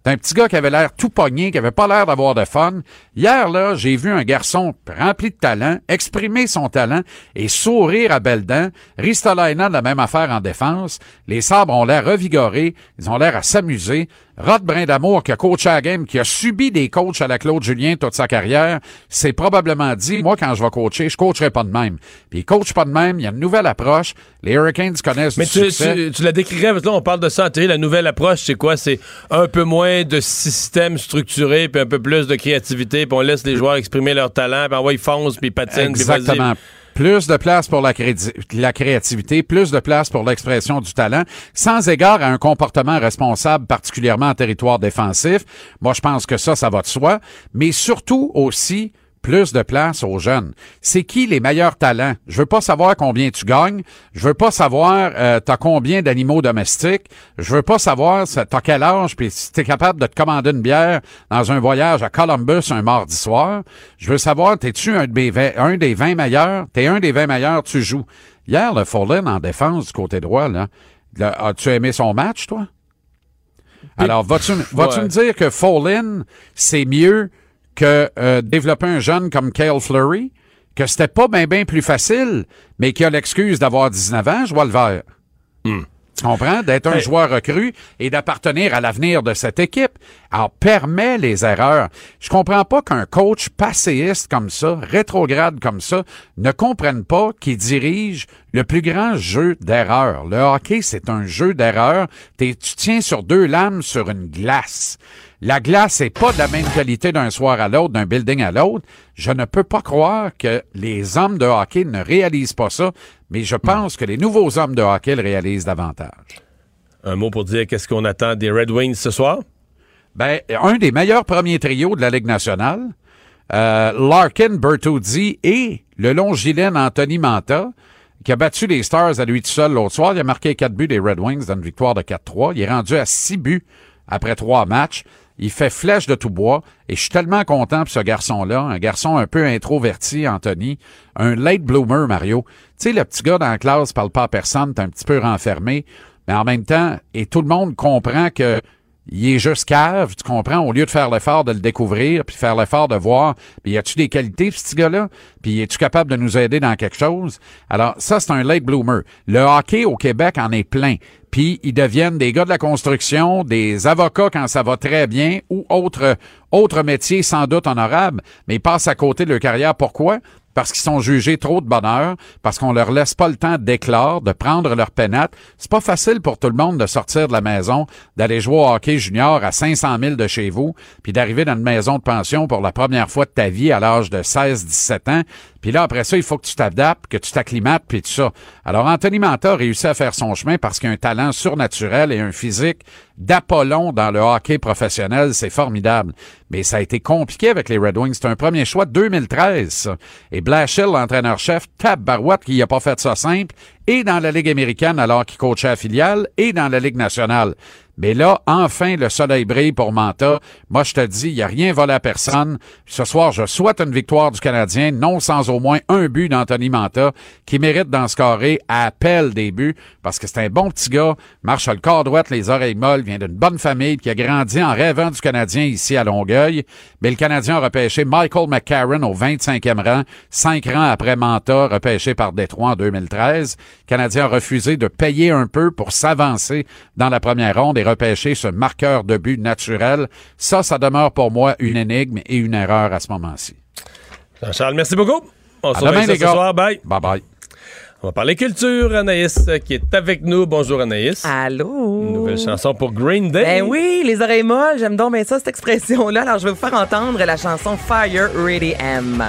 S6: C'est un petit gars qui avait l'air tout pogné, qui avait pas l'air d'avoir de fun. Hier, là, j'ai vu un garçon rempli de talent, exprimer son talent et sourire à belles dents. Ristolainen, la même affaire en défense. Les sabres ont l'air revigorés. Ils ont l'air à s'amuser. Rod Brindamour, qui a coaché à la game, qui a subi des coachs à la Claude Julien toute sa carrière, s'est probablement dit, moi, quand je vais coacher, je coacherai pas de même. Puis il coach pas de même. Il y a une nouvelle approche. Les Hurricanes connaissent
S3: Mais
S6: du
S3: tu,
S6: succès.
S3: tu, tu la décrirais, parce que là, on parle de ça. La nouvelle approche, c'est quoi? C'est un peu moins de système structuré, puis un peu plus de créativité, puis on laisse les joueurs exprimer leur talent, puis envoie, ils foncent, puis ils patinent, puis.
S6: Exactement. Plus de place pour la, créativité, plus de place pour l'expression du talent, sans égard à un comportement responsable, particulièrement en territoire défensif. Moi, je pense que ça, ça va de soi. Mais surtout aussi, plus de place aux jeunes. C'est qui les meilleurs talents? Je veux pas savoir combien tu gagnes. Je veux pas savoir euh, t'as combien d'animaux domestiques. Je veux pas savoir t'as quel âge puis si t'es capable de te commander une bière dans un voyage à Columbus un mardi soir. Je veux savoir t'es-tu un, des vingt- un des 20 meilleurs? T'es un des 20 meilleurs, tu joues. Hier, le Follin en défense du côté droit, là, là, as-tu aimé son match, toi? Alors, vas-tu, vas-tu
S3: Ouais.
S6: me dire que Fallin, c'est mieux que euh, développer un jeune comme Cale Fleury? Que c'était pas bien bien plus facile, mais qui a l'excuse d'avoir 19 ans, je vois le vert. Tu comprends? D'être un
S3: Hey.
S6: joueur recru et d'appartenir à l'avenir de cette équipe. Alors, permet les erreurs. Je comprends pas qu'un coach passéiste comme ça, rétrograde comme ça, ne comprenne pas qu'il dirige le plus grand jeu d'erreurs. Le hockey, c'est un jeu d'erreurs. T'es- Tu tiens sur deux lames sur une glace. La glace n'est pas de la même qualité d'un soir à l'autre, d'un building à l'autre. Je ne peux pas croire que les hommes de hockey ne réalisent pas ça, mais je pense que les nouveaux hommes de hockey le réalisent davantage.
S3: Un mot pour dire qu'est-ce qu'on attend des Red Wings ce soir?
S6: Ben, un des meilleurs premiers trios de la Ligue nationale, euh, Larkin, Bertuzzi et le longilène Anthony Manta, qui a battu les Stars à lui tout seul l'autre soir. Il a marqué quatre buts des Red Wings dans une victoire de 4-3. Il est rendu à six buts après trois matchs. Il fait flèche de tout bois et je suis tellement content pour ce garçon-là, un garçon un peu introverti, Anthony, un late bloomer, Mario. Tu sais, le petit gars dans la classe parle pas à personne, t'es un petit peu renfermé, mais en même temps, et tout le monde comprend que il est juste cave, tu comprends, au lieu de faire l'effort de le découvrir, puis faire l'effort de voir, puis y a-tu des qualités, ce gars-là? Puis es-tu capable de nous aider dans quelque chose? Alors, ça, c'est un late bloomer. Le hockey au Québec en est plein. Puis ils deviennent des gars de la construction, des avocats quand ça va très bien, ou autre, autre métier sans doute honorable, mais ils passent à côté de leur carrière. Pourquoi? Parce qu'ils sont jugés trop de bonheur, parce qu'on leur laisse pas le temps d'éclore, de prendre leur pénate. C'est pas facile pour tout le monde de sortir de la maison, d'aller jouer au hockey junior à 500 000 de chez vous, puis d'arriver dans une maison de pension pour la première fois de ta vie à l'âge de 16-17 ans. Puis là, après ça, il faut que tu t'adaptes, que tu t'acclimates, puis tout ça. Alors, Anthony Manta a réussi à faire son chemin parce qu'il a un talent surnaturel et un physique d'Apollon dans le hockey professionnel. C'est formidable. Mais ça a été compliqué avec les Red Wings. C'est un premier choix de 2013, ça. Et Blashill, l'entraîneur-chef, tape Barouette qui a pas fait ça simple, et dans la Ligue américaine alors qu'il coachait à filiale, et dans la Ligue nationale. Mais là, enfin, le soleil brille pour Manta. Moi, je te dis, il n'y a rien volé à personne. Ce soir, je souhaite une victoire du Canadien, non sans au moins un but d'Anthony Manta, qui mérite d'en scorer à appel des buts, parce que c'est un bon petit gars, marche le corps droit, les oreilles molles, vient d'une bonne famille, qui a grandi en rêvant du Canadien ici à Longueuil. Mais le Canadien a repêché Michael McCarron au 25e rang, cinq rangs après Manta, repêché par Détroit en 2013. Le Canadien a refusé de payer un peu pour s'avancer dans la première ronde repêcher ce marqueur de but naturel. Ça, ça demeure pour moi une énigme et une erreur à ce moment-ci.
S3: Jean-Charles, merci beaucoup. On se
S6: À demain,
S3: retrouve
S6: les
S3: ce
S6: gars.
S3: soir. Bye.
S6: Bye bye.
S3: On va parler culture, Anaïs, euh, qui est avec nous. Bonjour, Anaïs.
S7: Allô?
S3: Une nouvelle chanson pour Green Day.
S7: Ben oui, les oreilles molles, j'aime donc bien ça, cette expression-là. Alors, je vais vous faire entendre la chanson Fire Ready M.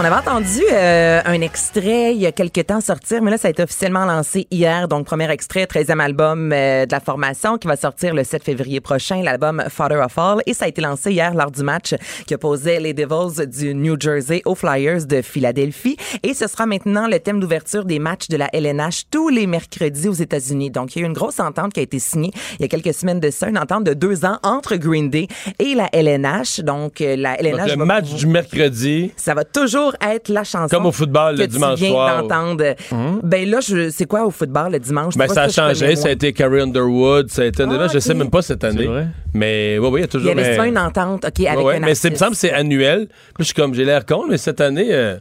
S7: On avait entendu euh, un extrait il y a quelques temps sortir, mais là, ça a été officiellement lancé hier. Donc, premier extrait, 13e album euh, de la formation qui va sortir le 7 février prochain, l'album Father of All. Et ça a été lancé hier lors du match qui opposait les Devils du New Jersey aux Flyers de Philadelphie. Et ce sera maintenant le thème d'ouverture des matchs de la LNH tous les mercredis aux États-Unis. Donc, il y a eu une grosse entente qui a été signée il y a quelques semaines de ça, une entente de deux ans entre Green Day et la LNH. Donc, euh, la LNH
S3: Donc, le
S7: va
S3: match du mercredi,
S7: ça va toujours être la chanson.
S3: Comme au football,
S7: que
S3: le dimanche
S7: tu viens
S3: soir.
S7: d'entendre. Ben là, je, c'est quoi au football le dimanche?
S3: ben, ça a changé. Ça a été Carrie Underwood. Ça a été,
S7: Ah,
S3: là, je sais même pas cette année.
S4: vrai?
S3: Mais oui, oui, il y a
S7: Il
S3: toujours.
S7: y avait
S3: mais-
S7: souvent une entente, OK, avec
S3: Ouais, ouais,
S7: un
S3: mais c'est, il me semble que c'est annuel. Puis je suis comme, j'ai l'air con, mais cette année. euh,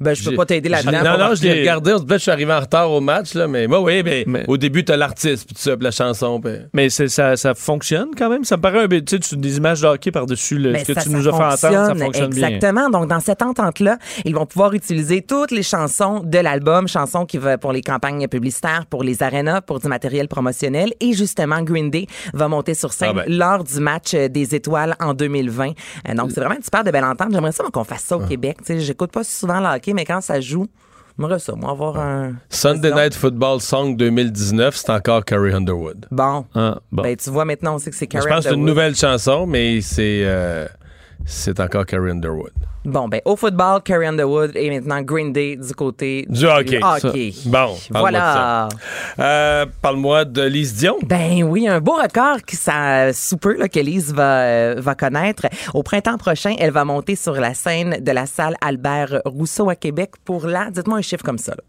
S7: Ben, je peux pas t'aider là-dedans.
S3: Non, non, je l'ai regardé. On se dit, peut-être que je suis arrivé en retard au match, là. Mais, oui, oui, mais,
S4: Mais-
S3: au début, t'as l'artiste, puis tout ça, puis la chanson. puis-
S4: Mais ça, ça fonctionne quand même? Ça me paraît un peu, tu sais, tu- des images de hockey par-dessus le,
S7: Ben,
S4: ce que
S7: ça,
S4: tu
S7: ça
S4: nous as fait entendre. Ça
S7: fonctionne,
S4: fonctionne bien.
S7: Exactement. Donc, dans cette entente-là, ils vont pouvoir utiliser toutes les chansons de l'album, chansons qui vont pour les campagnes publicitaires, pour les arénas, pour du matériel promotionnel. Et justement, Green Day va monter sur scène
S3: Ah ben.
S7: lors du match euh, des étoiles en 2020. Euh, donc, c'est vraiment une super de belle entente. J'aimerais ça moi, qu'on fasse ça au
S3: Ah.
S7: Québec. Tu sais, j'écoute pas souvent hockey, mais quand ça joue, j'aimerais ça, moi, avoir un...
S3: Sunday
S7: Président.
S3: Night Football Song 2019, c'est encore Carrie Underwood.
S7: Bon.
S4: Ah, bon.
S7: Ben, tu vois, maintenant, on sait que c'est
S3: Je
S7: Carrie
S3: pense que c'est une
S7: Underwood.
S3: nouvelle chanson, mais c'est, euh, c'est encore Carrie Underwood.
S7: Bon, ben, au football, Carrie Underwood et maintenant Green Day du côté
S3: Du hockey.
S7: hockey.
S3: Bon,
S7: Voilà.
S3: Euh, parle-moi de Lise Dion.
S7: Ben oui, un beau record qui ça sous peu là, que Lise va euh, va connaître. Au printemps prochain, elle va monter sur la scène de la salle Albert Rousseau à Québec pour là, dites-moi un chiffre comme ça. là.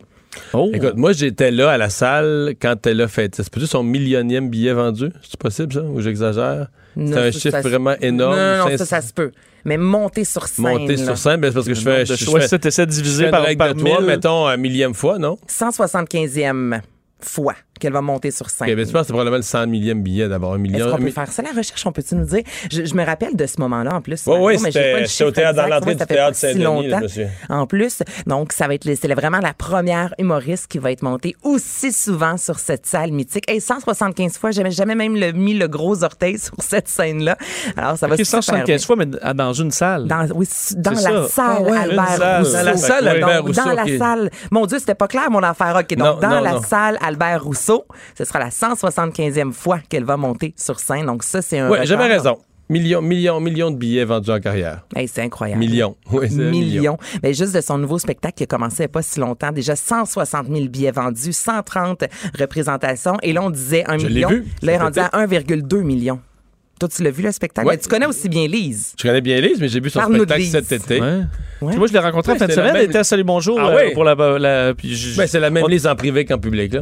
S4: Oh.
S3: Écoute, moi, j'étais là à la salle quand elle a fait. C'est peut-être son millionième billet vendu? C'est possible, ça? Ou j'exagère? C'est un chiffre vraiment énorme.
S7: Non, non, ça, ça se peut. Mais monter sur scène.
S3: Monter
S7: là.
S3: sur scène, ben, c'est parce que je fais. je
S4: choix,
S3: fais-
S4: ça, t'essaies de
S3: je
S4: diviser par, par
S3: de toi,
S4: 1000.
S3: mettons, un millième fois, non?
S7: 175e fois qu'elle va monter sur scène.
S3: Ok, ben, tu penses que c'est probablement le 100 millième billet d'avoir un
S7: Est-ce
S3: million.
S7: qu'on peut faire ça, la recherche? On peut-tu nous dire? Je, je me rappelle de ce moment-là, en plus.
S3: Oui, oui, c'était au théâtre, dans l'entrée du
S7: ça fait
S3: théâtre
S7: pas si
S3: Saint-Denis,
S7: longtemps.
S3: monsieur.
S7: En plus, donc, ça va être, c'est vraiment la première humoriste qui va être montée aussi souvent sur cette salle mythique. Et 175 fois, j'avais jamais même le- mis le gros orteil sur cette scène-là. Alors, ça va
S4: Ok,
S7: super
S4: 175
S7: bien.
S4: fois, mais dans une salle.
S7: Dans, oui, dans la salle
S4: Ah
S7: Albert
S4: salle.
S7: Rousseau.
S4: Dans la
S3: salle Albert Rousseau,
S7: Dans la salle. Mon Dieu, c'était pas clair mon affaire. OK, donc dans la salle Albert Rousseau, ce sera la 175e fois qu'elle va monter sur scène. Donc ça, c'est un
S3: Oui, j'avais raison. Millions, millions, millions de billets vendus en carrière.
S7: Hey, c'est incroyable.
S3: Millions. Oui, c'est un million.
S7: millions. Mais juste de son nouveau spectacle qui a commencé il n'y a pas si longtemps, déjà 160 000 billets vendus, 130 représentations. Et là, on disait un
S3: Je l'ai
S7: million.
S3: vu.
S7: Là, il est rendu à 1,2 million. Toi, tu l'as vu, le spectacle?
S3: Ouais.
S7: Mais tu connais aussi bien Lise.
S3: Je connais bien Lise, mais j'ai vu son spectacle cet été.
S4: Ouais.
S7: Ouais.
S4: Puis Moi, je l'ai rencontré en fin de semaine. Elle était à Salut Bonjour
S3: Ah
S4: euh, pour la. la
S3: Ben, c'est la même
S4: on-
S3: Lise en privé qu'en public, là.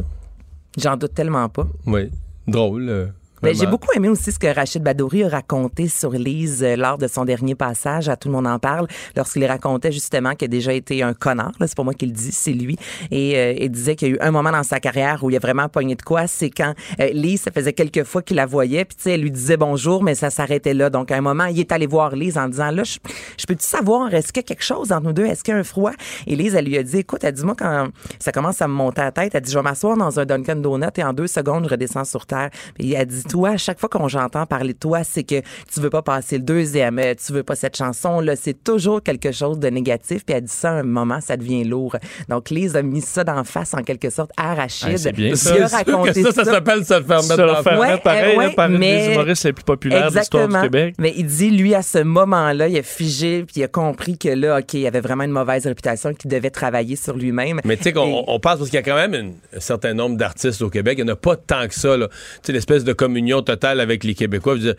S7: J'en doute tellement pas.
S3: Oui. Drôle.
S7: Mais Ben, j'ai beaucoup aimé aussi ce que Rachid Badouri a raconté sur Lise euh, lors de son dernier passage à Tout le monde en parle, lorsqu'il racontait justement qu'il a déjà été un connard. C'est pas moi qui le dis, c'est lui. Et euh, il disait qu'il y a eu un moment dans sa carrière où il a vraiment pogné de quoi. C'est quand euh, Lise, ça faisait quelques fois qu'il la voyait, puis tu sais, elle lui disait bonjour, mais ça s'arrêtait là. Donc à un moment, il est allé voir Lise en disant là, je, je peux-tu savoir, est-ce qu'il y a quelque chose entre nous deux, est-ce qu'il y a un froid? Et Lise, elle lui a dit, écoute, elle dit moi quand ça commence à me monter à la tête, elle dit je vais m'asseoir dans un Dunkin Donut et en deux secondes je redescends sur terre. Puis elle dit toi, à chaque fois qu'on j'entends parler de toi, c'est que tu veux pas passer le deuxième, euh, tu veux pas cette chanson là, c'est toujours quelque chose de négatif. Puis elle dit ça à un moment, ça devient lourd. Donc Lise a mis ça d'en face en quelque sorte à Rachid.
S4: Ah, c'est bien,
S7: Il
S4: ça.
S7: a raconté
S3: ça, ça s'appelle se faire
S4: Ça
S3: mettre dans
S4: faire
S7: Ouais,
S4: mettre pareil
S7: euh,
S4: là,
S7: ouais,
S4: par une
S7: mais-
S4: des humoristes les plus populaires de l'histoire du
S7: Exactement.
S4: Québec.
S7: Mais il dit, lui, à ce moment-là, il a figé, puis il a compris que là, OK, il avait vraiment une mauvaise réputation, qu'il devait travailler sur lui-même.
S3: Mais tu sais qu'on
S7: Et-
S3: on pense parce qu'il y a quand même une- un certain nombre d'artistes au Québec. Il n'y en a pas tant que ça. là. Tu sais, l'espèce de communion totale avec les Québécois. Dire,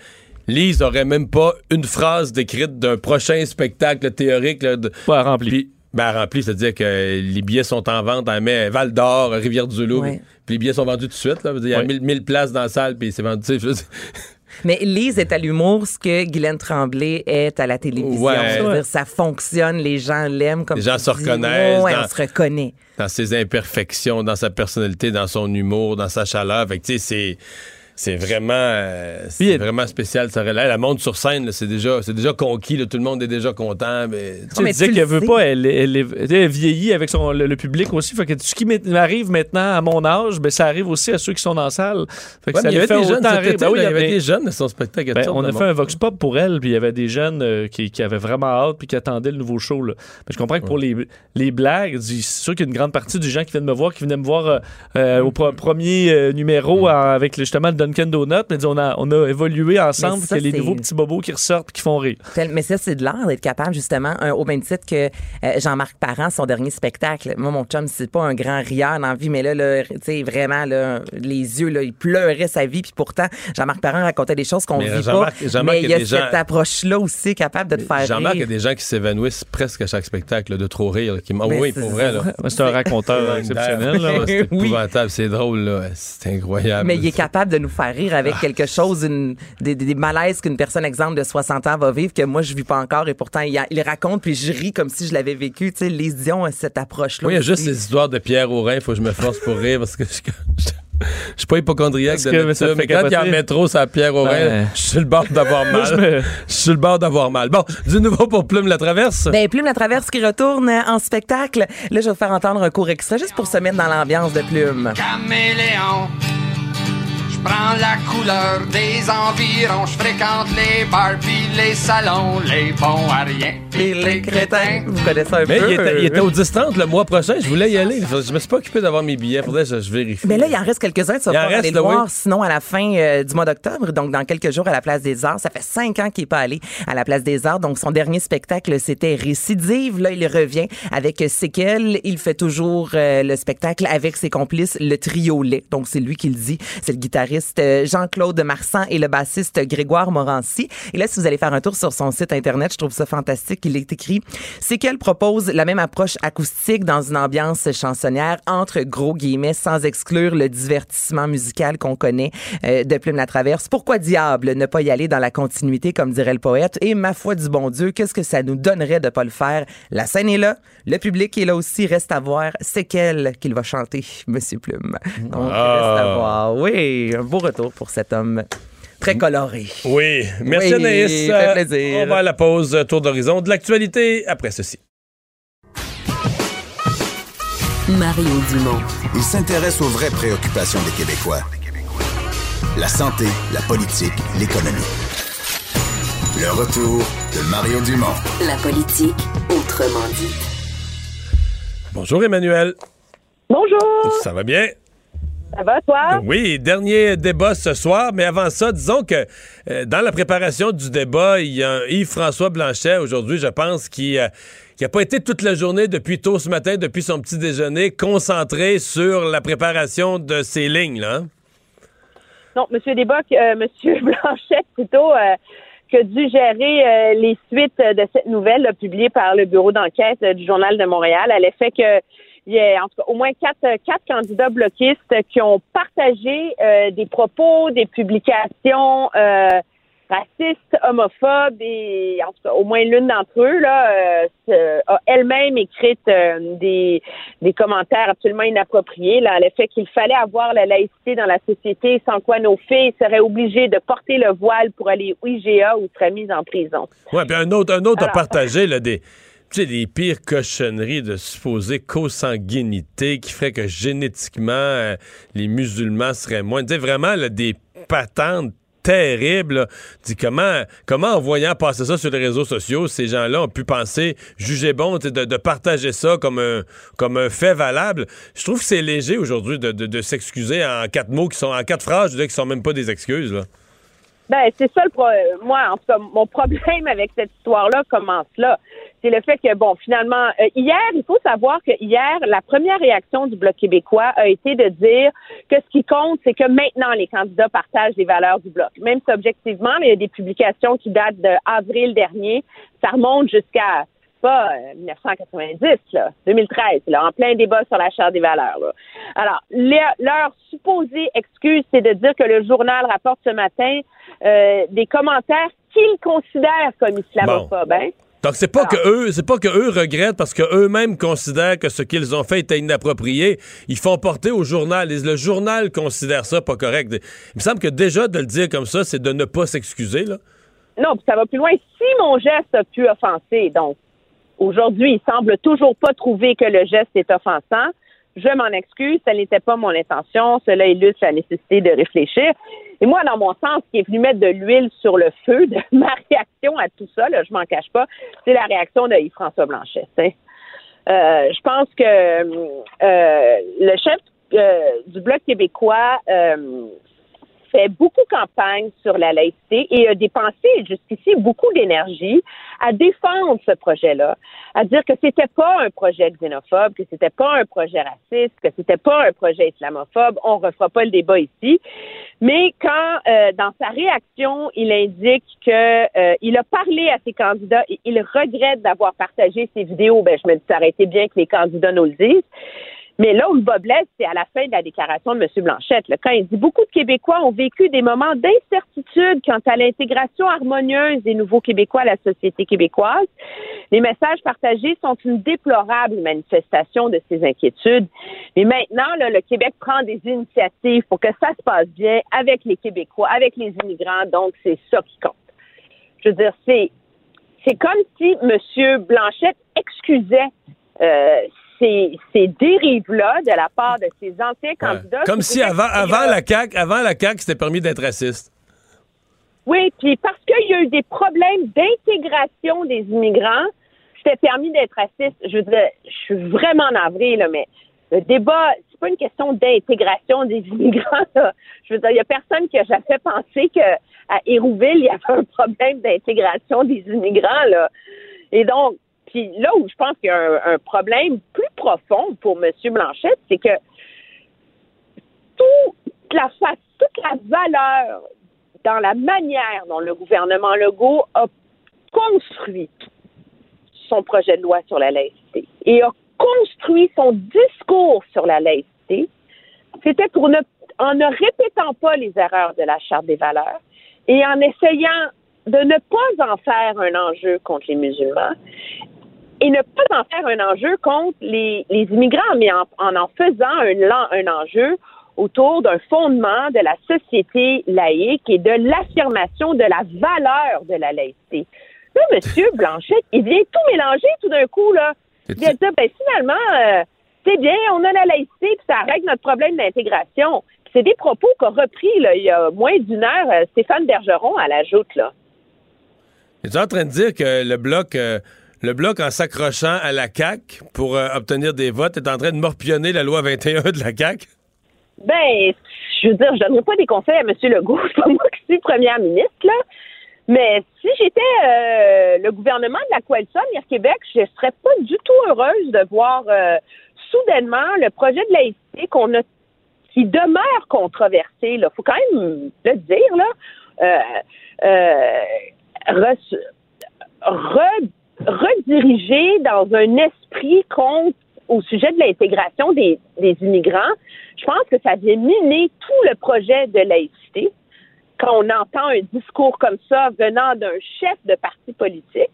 S3: Lise aurait même pas une phrase décrite d'un prochain spectacle théorique. Là, de,
S4: Pas rempli.
S3: ben, rempli, c'est-à-dire que les billets sont en vente à mais Val d'Or, Rivière-du-Loup.
S7: Ouais.
S3: Puis les billets sont vendus tout de suite. Il y a
S4: Ouais.
S3: 1000 1000 places dans la salle, puis c'est vendu.
S7: Mais Lise est à l'humour, ce que Guylaine Tremblay est à la télévision.
S3: Ouais.
S7: Je veux dire, ça fonctionne, les gens l'aiment comme
S3: Les gens se
S7: dis.
S3: reconnaissent
S7: Ouais,
S3: dans-
S7: on se reconnaît.
S3: dans ses imperfections, dans sa personnalité, dans son humour, dans sa chaleur. Fait que, tu sais, c'est. C'est vraiment, euh, c'est vraiment spécial. Ça relève. La monte sur scène, là, c'est déjà, c'est déjà conquis. là, tout le monde est déjà content. Mais,
S4: Tu sais,
S7: mais
S4: disait
S7: tu
S4: qu'elle
S7: le
S4: veut pas, elle, elle, vieillit avec son, le, le public aussi. Fait que ce qui m'arrive maintenant à mon âge, ben, ça arrive aussi à ceux qui sont dans la salle. Fait que
S3: Ouais,
S4: ça
S3: il y avait
S4: fait
S3: des jeunes été,
S4: Ben oui,
S3: là, il y
S4: avait-
S3: des jeunes de son spectacle.
S4: Ben, on a fait un vox pop pour elle, puis il y avait des jeunes euh, qui, qui avaient vraiment hâte puis qui attendaient le nouveau show. Là. Mais je comprends que pour les, les blagues, c'est sûr qu'il y a une grande partie des gens qui viennent me voir, qui venaient me voir euh, au premier numéro avec le- justement le Dunkin' Donut. Mais on a, on a évolué ensemble, qu'il y a les
S7: c'est-
S4: nouveaux petits bobos qui ressortent qui font rire.
S7: Mais ça, c'est de l'art d'être capable, justement, un- au même titre que euh, Jean-Marc Parent, son dernier spectacle. Moi, mon chum, c'est pas un grand rieur dans la vie, mais là, là tu sais, vraiment, là, les yeux, là, il pleurait sa vie. Puis pourtant, Jean-Marc Parent racontait des choses qu'on vit pas.
S3: Jean-Marc- Jean-Marc,
S7: mais il y a
S3: il y a des gens-
S7: cette approche-là aussi, capable de te faire
S3: Jean-Marc, il y a des gens qui s'évanouissent presque à chaque spectacle là, de trop rire. là, Qui... Ah oui, pour vrai.
S4: C'est un raconteur exceptionnel.
S3: C'est
S7: Oui.
S3: épouvantable, c'est drôle, là. C'est incroyable.
S7: Mais il est capable de nous faire rire
S3: Ah.
S7: avec quelque chose, une, des, des- des malaises qu'une personne, exemple, de 60 ans va vivre, que moi, je vis pas encore, et pourtant, il, a- il raconte, puis je ris comme si je l'avais vécu. Tu sais, les Dion a cette approche-là.
S3: Moi, il y a juste les histoires de Pierre Aurin, faut que je me force pour rire parce que je, je, je suis pas hypochondriaque de
S4: que ça
S3: nature,
S4: te
S3: mais quand il y a métro, à Pierre Aurin,
S4: Ben.
S3: je suis le bord d'avoir mal.
S4: Je me-
S3: Je suis le bord d'avoir mal. Bon, du nouveau pour Plume la Traverse.
S7: Ben, Plume la Traverse qui retourne en spectacle. Là, je vais vous faire entendre un court extrait juste pour se mettre dans l'ambiance de Plume.
S8: caméléon. Je prends la couleur des environs, je fréquente les bars puis les salons, les bons à rien puis les crétins.
S7: Vous connaissez un
S3: mais
S7: peu.
S3: il était, il était au 10-30 le mois prochain, je voulais y aller. Je me suis pas occupé d'avoir mes billets, faudrait que je, vérifie.
S7: Mais là, il en reste quelques-uns. Tu vas
S3: Il en
S7: pouvoir
S3: reste,
S7: aller le voir.
S3: oui.
S7: Sinon, à la fin euh, du mois d'octobre, donc dans quelques jours à la Place des Arts, ça fait cinq ans qu'il n'est pas allé à la Place des Arts. Donc, son dernier spectacle, c'était Récidive. Là, il revient avec Séquelles. Il fait toujours euh, le spectacle avec ses complices, le trio Lait. Donc, c'est lui qui le dit. C'est le guitariste euh, Jean-Claude Marsan et le bassiste Grégoire Morancy. Et là, si vous allez faire un tour sur son site Internet, je trouve ça fantastique. Il est écrit Séquelles propose la même approche acoustique dans une ambiance chansonnière entre gros guillemets sans exclure le divertissement musical qu'on connaît euh, de Plume la Traverse. Pourquoi diable ne pas y aller dans la continuité comme dirait le poète? Et ma foi du bon Dieu, qu'est-ce que ça nous donnerait de pas le faire? La scène est là, le public est là aussi, reste à voir. C'est quel qu'il va chanter, Monsieur Plume. Donc
S3: Ah.
S7: reste à voir. Oui, un beau retour pour cet homme très coloré.
S3: Oui, merci
S7: Oui,
S3: Anaïs.
S7: ça fait plaisir.
S3: On va à la pause, tour d'horizon de l'actualité après ceci.
S1: Mario Dumont.
S2: Il s'intéresse aux vraies préoccupations des Québécois. La santé, la politique, l'économie. Le retour de Mario Dumont.
S1: La politique autrement dit.
S3: Bonjour Emmanuel,
S9: Bonjour,
S3: ça va bien?
S9: Ça va toi?
S3: Oui, dernier débat ce soir, mais avant ça, disons que euh, dans la préparation du débat, il y a Yves-François Blanchet aujourd'hui, je pense, qui n'a pas été toute la journée depuis tôt ce matin, depuis son petit déjeuner, concentré sur la préparation de ces lignes, là. hein?
S9: Non, Monsieur Desboc, euh, Monsieur Blanchette plutôt, euh, qui a dû gérer euh, les suites de cette nouvelle là, publiée par le bureau d'enquête euh, du Journal de Montréal à l'effet que il y a en tout cas au moins quatre, euh, quatre candidats bloquistes qui ont partagé euh, des propos, des publications euh, racistes, homophobes et en tout cas au moins l'une d'entre eux là euh, a elle-même écrite euh, des des commentaires absolument inappropriés là, l'effet qu'il fallait avoir la laïcité dans la société sans quoi nos filles seraient obligées de porter le voile pour aller au IGA ou seraient mises en prison.
S3: Ouais, puis un autre, un autre a partagé là, des, sais, les pires cochonneries de supposée consanguinité qui ferait que génétiquement, euh, les musulmans seraient moins. Tu vraiment, là, des patentes terribles. là. Dis comment, comment en voyant passer ça sur les réseaux sociaux, ces gens-là ont pu penser, juger bon de, partager ça comme un, fait valable? Je trouve que c'est léger aujourd'hui de, s'excuser en quatre mots qui sont en quatre phrases, je dirais, qui sont même pas des excuses.
S9: Ben, c'est ça le pro moi, en tout cas, mon problème avec cette histoire-là commence là. C'est le fait que, bon, finalement, euh, hier, il faut savoir que hier, la première réaction du Bloc québécois a été de dire que ce qui compte, c'est que maintenant, les candidats partagent les valeurs du Bloc. Même si, objectivement, il y a des publications qui datent d'avril dernier. Ça remonte jusqu'à pas euh, 1990, là, 2013, là, en plein débat sur la charte des valeurs. Là. Alors, le- leur supposée excuse, c'est de dire que le journal rapporte ce matin euh, des commentaires qu'ils considèrent comme islamophobes. Hein?
S3: Donc c'est pas que eux, c'est pas que eux regrettent parce que eux-mêmes considèrent que ce qu'ils ont fait était inapproprié. Ils font porter au journal. Et le journal considère ça pas correct. Il me semble que déjà de le dire comme ça, c'est de ne pas s'excuser là.
S9: Non, puis ça va plus loin. Si mon geste a pu offenser, donc aujourd'hui, il semble toujours pas trouver que le geste est offensant. Je m'en excuse, ce n'était pas mon intention. Cela illustre la nécessité de réfléchir. Et moi, dans mon sens, qui est venu mettre de l'huile sur le feu, de ma réaction à tout ça, là, je m'en cache pas, c'est la réaction de Yves-François Blanchet. Euh, je pense que euh, le chef euh, du Bloc québécois fait beaucoup campagne sur la laïcité et a dépensé jusqu'ici beaucoup d'énergie à défendre ce projet-là, à dire que c'était pas un projet xénophobe, que c'était pas un projet raciste, que c'était pas un projet islamophobe. On refera pas le débat ici. Mais quand, euh, dans sa réaction, il indique que euh, a parlé à ses candidats et il regrette d'avoir partagé ces vidéos, ben je me dis ça bien que les candidats nous le disent. Mais là où le bas blesse, c'est à la fin de la déclaration de M. Blanchette. là, quand il dit beaucoup de Québécois ont vécu des moments d'incertitude quant à l'intégration harmonieuse des nouveaux Québécois à la société québécoise. Les messages partagés sont une déplorable manifestation de ces inquiétudes. Mais maintenant, là, le Québec prend des initiatives pour que ça se passe bien avec les Québécois, avec les immigrants. Donc, c'est ça qui compte. Je veux dire, c'est c'est comme si M. Blanchette excusait euh, ces, ces dérives-là de la part de ses anciens candidats.
S3: Comme si avant, la CAQ, avant la CAQ, c'était permis d'être raciste.
S9: Oui, puis parce qu'il y a eu des problèmes d'intégration des immigrants, c'était permis d'être raciste. Je veux dire, je suis vraiment navrée, là, mais le débat, c'est pas une question d'intégration des immigrants. là. Je veux dire, il y a personne qui a jamais pensé que à Hérouville, il y avait un problème d'intégration des immigrants, là. Et donc, puis là où je pense qu'il y a un, un problème plus profond pour M. Blanchette, c'est que toute la face, toute la valeur dans la manière dont le gouvernement Legault a construit son projet de loi sur la laïcité et a construit son discours sur la laïcité, c'était pour ne, en ne répétant pas les erreurs de la Charte des valeurs et en essayant de ne pas en faire un enjeu contre les musulmans et ne pas en faire un enjeu contre les, les immigrants, mais en en, en faisant un, un enjeu autour d'un fondement de la société laïque et de l'affirmation de la valeur de la laïcité. Là, M. Blanchet, il vient tout mélanger tout d'un coup, là. Il vient dire, ben, finalement, euh, c'est bien, on a la laïcité, puis ça règle notre problème d'intégration. C'est des propos qu'a repris, là, il y a moins d'une heure, euh, Stéphane Bergeron à la joute, là.
S3: Es-tu en train de dire que le bloc, euh, le bloc en s'accrochant à la CAQ pour euh, obtenir des votes est en train de morpionner la loi 21 de la CAQ?
S9: Ben, je veux dire, je donnerai pas des conseils à M. Legault. C'est pas moi qui suis première ministre, là. Mais si j'étais euh, le gouvernement de la coalition Avenir Québec, je serais pas du tout heureuse de voir euh, soudainement le projet de laïcité qu'on a qui demeure controversé. Il faut quand même le dire, là. Rediriger dans un esprit contre au sujet de l'intégration des, des immigrants, je pense que ça vient miner tout le projet de laïcité quand on entend un discours comme ça venant d'un chef de parti politique.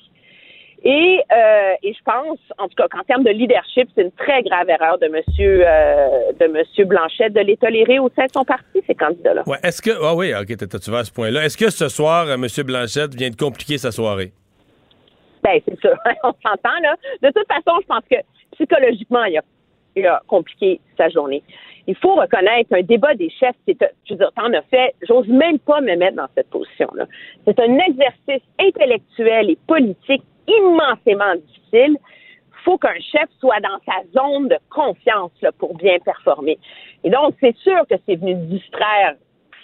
S9: Et, euh, et je pense, en tout cas, qu'en termes de leadership, c'est une très grave erreur de Monsieur euh, de Monsieur Blanchet de les tolérer au sein de son parti, ces candidats-là.
S3: Ouais, est-ce que. Ah oui, ok, tu vas à ce point-là. Est-ce que ce soir, euh, M. Blanchette vient de compliquer sa soirée?
S9: Ben, c'est ça. On s'entend, là. De toute façon, je pense que psychologiquement, il a, compliqué sa journée. Il faut reconnaître un débat des chefs, c'est, je veux dire, t'en as fait, j'ose même pas me mettre dans cette position-là. C'est un exercice intellectuel et politique immensément difficile. Il faut qu'un chef soit dans sa zone de confiance pour bien performer. Et donc, c'est sûr que c'est venu distraire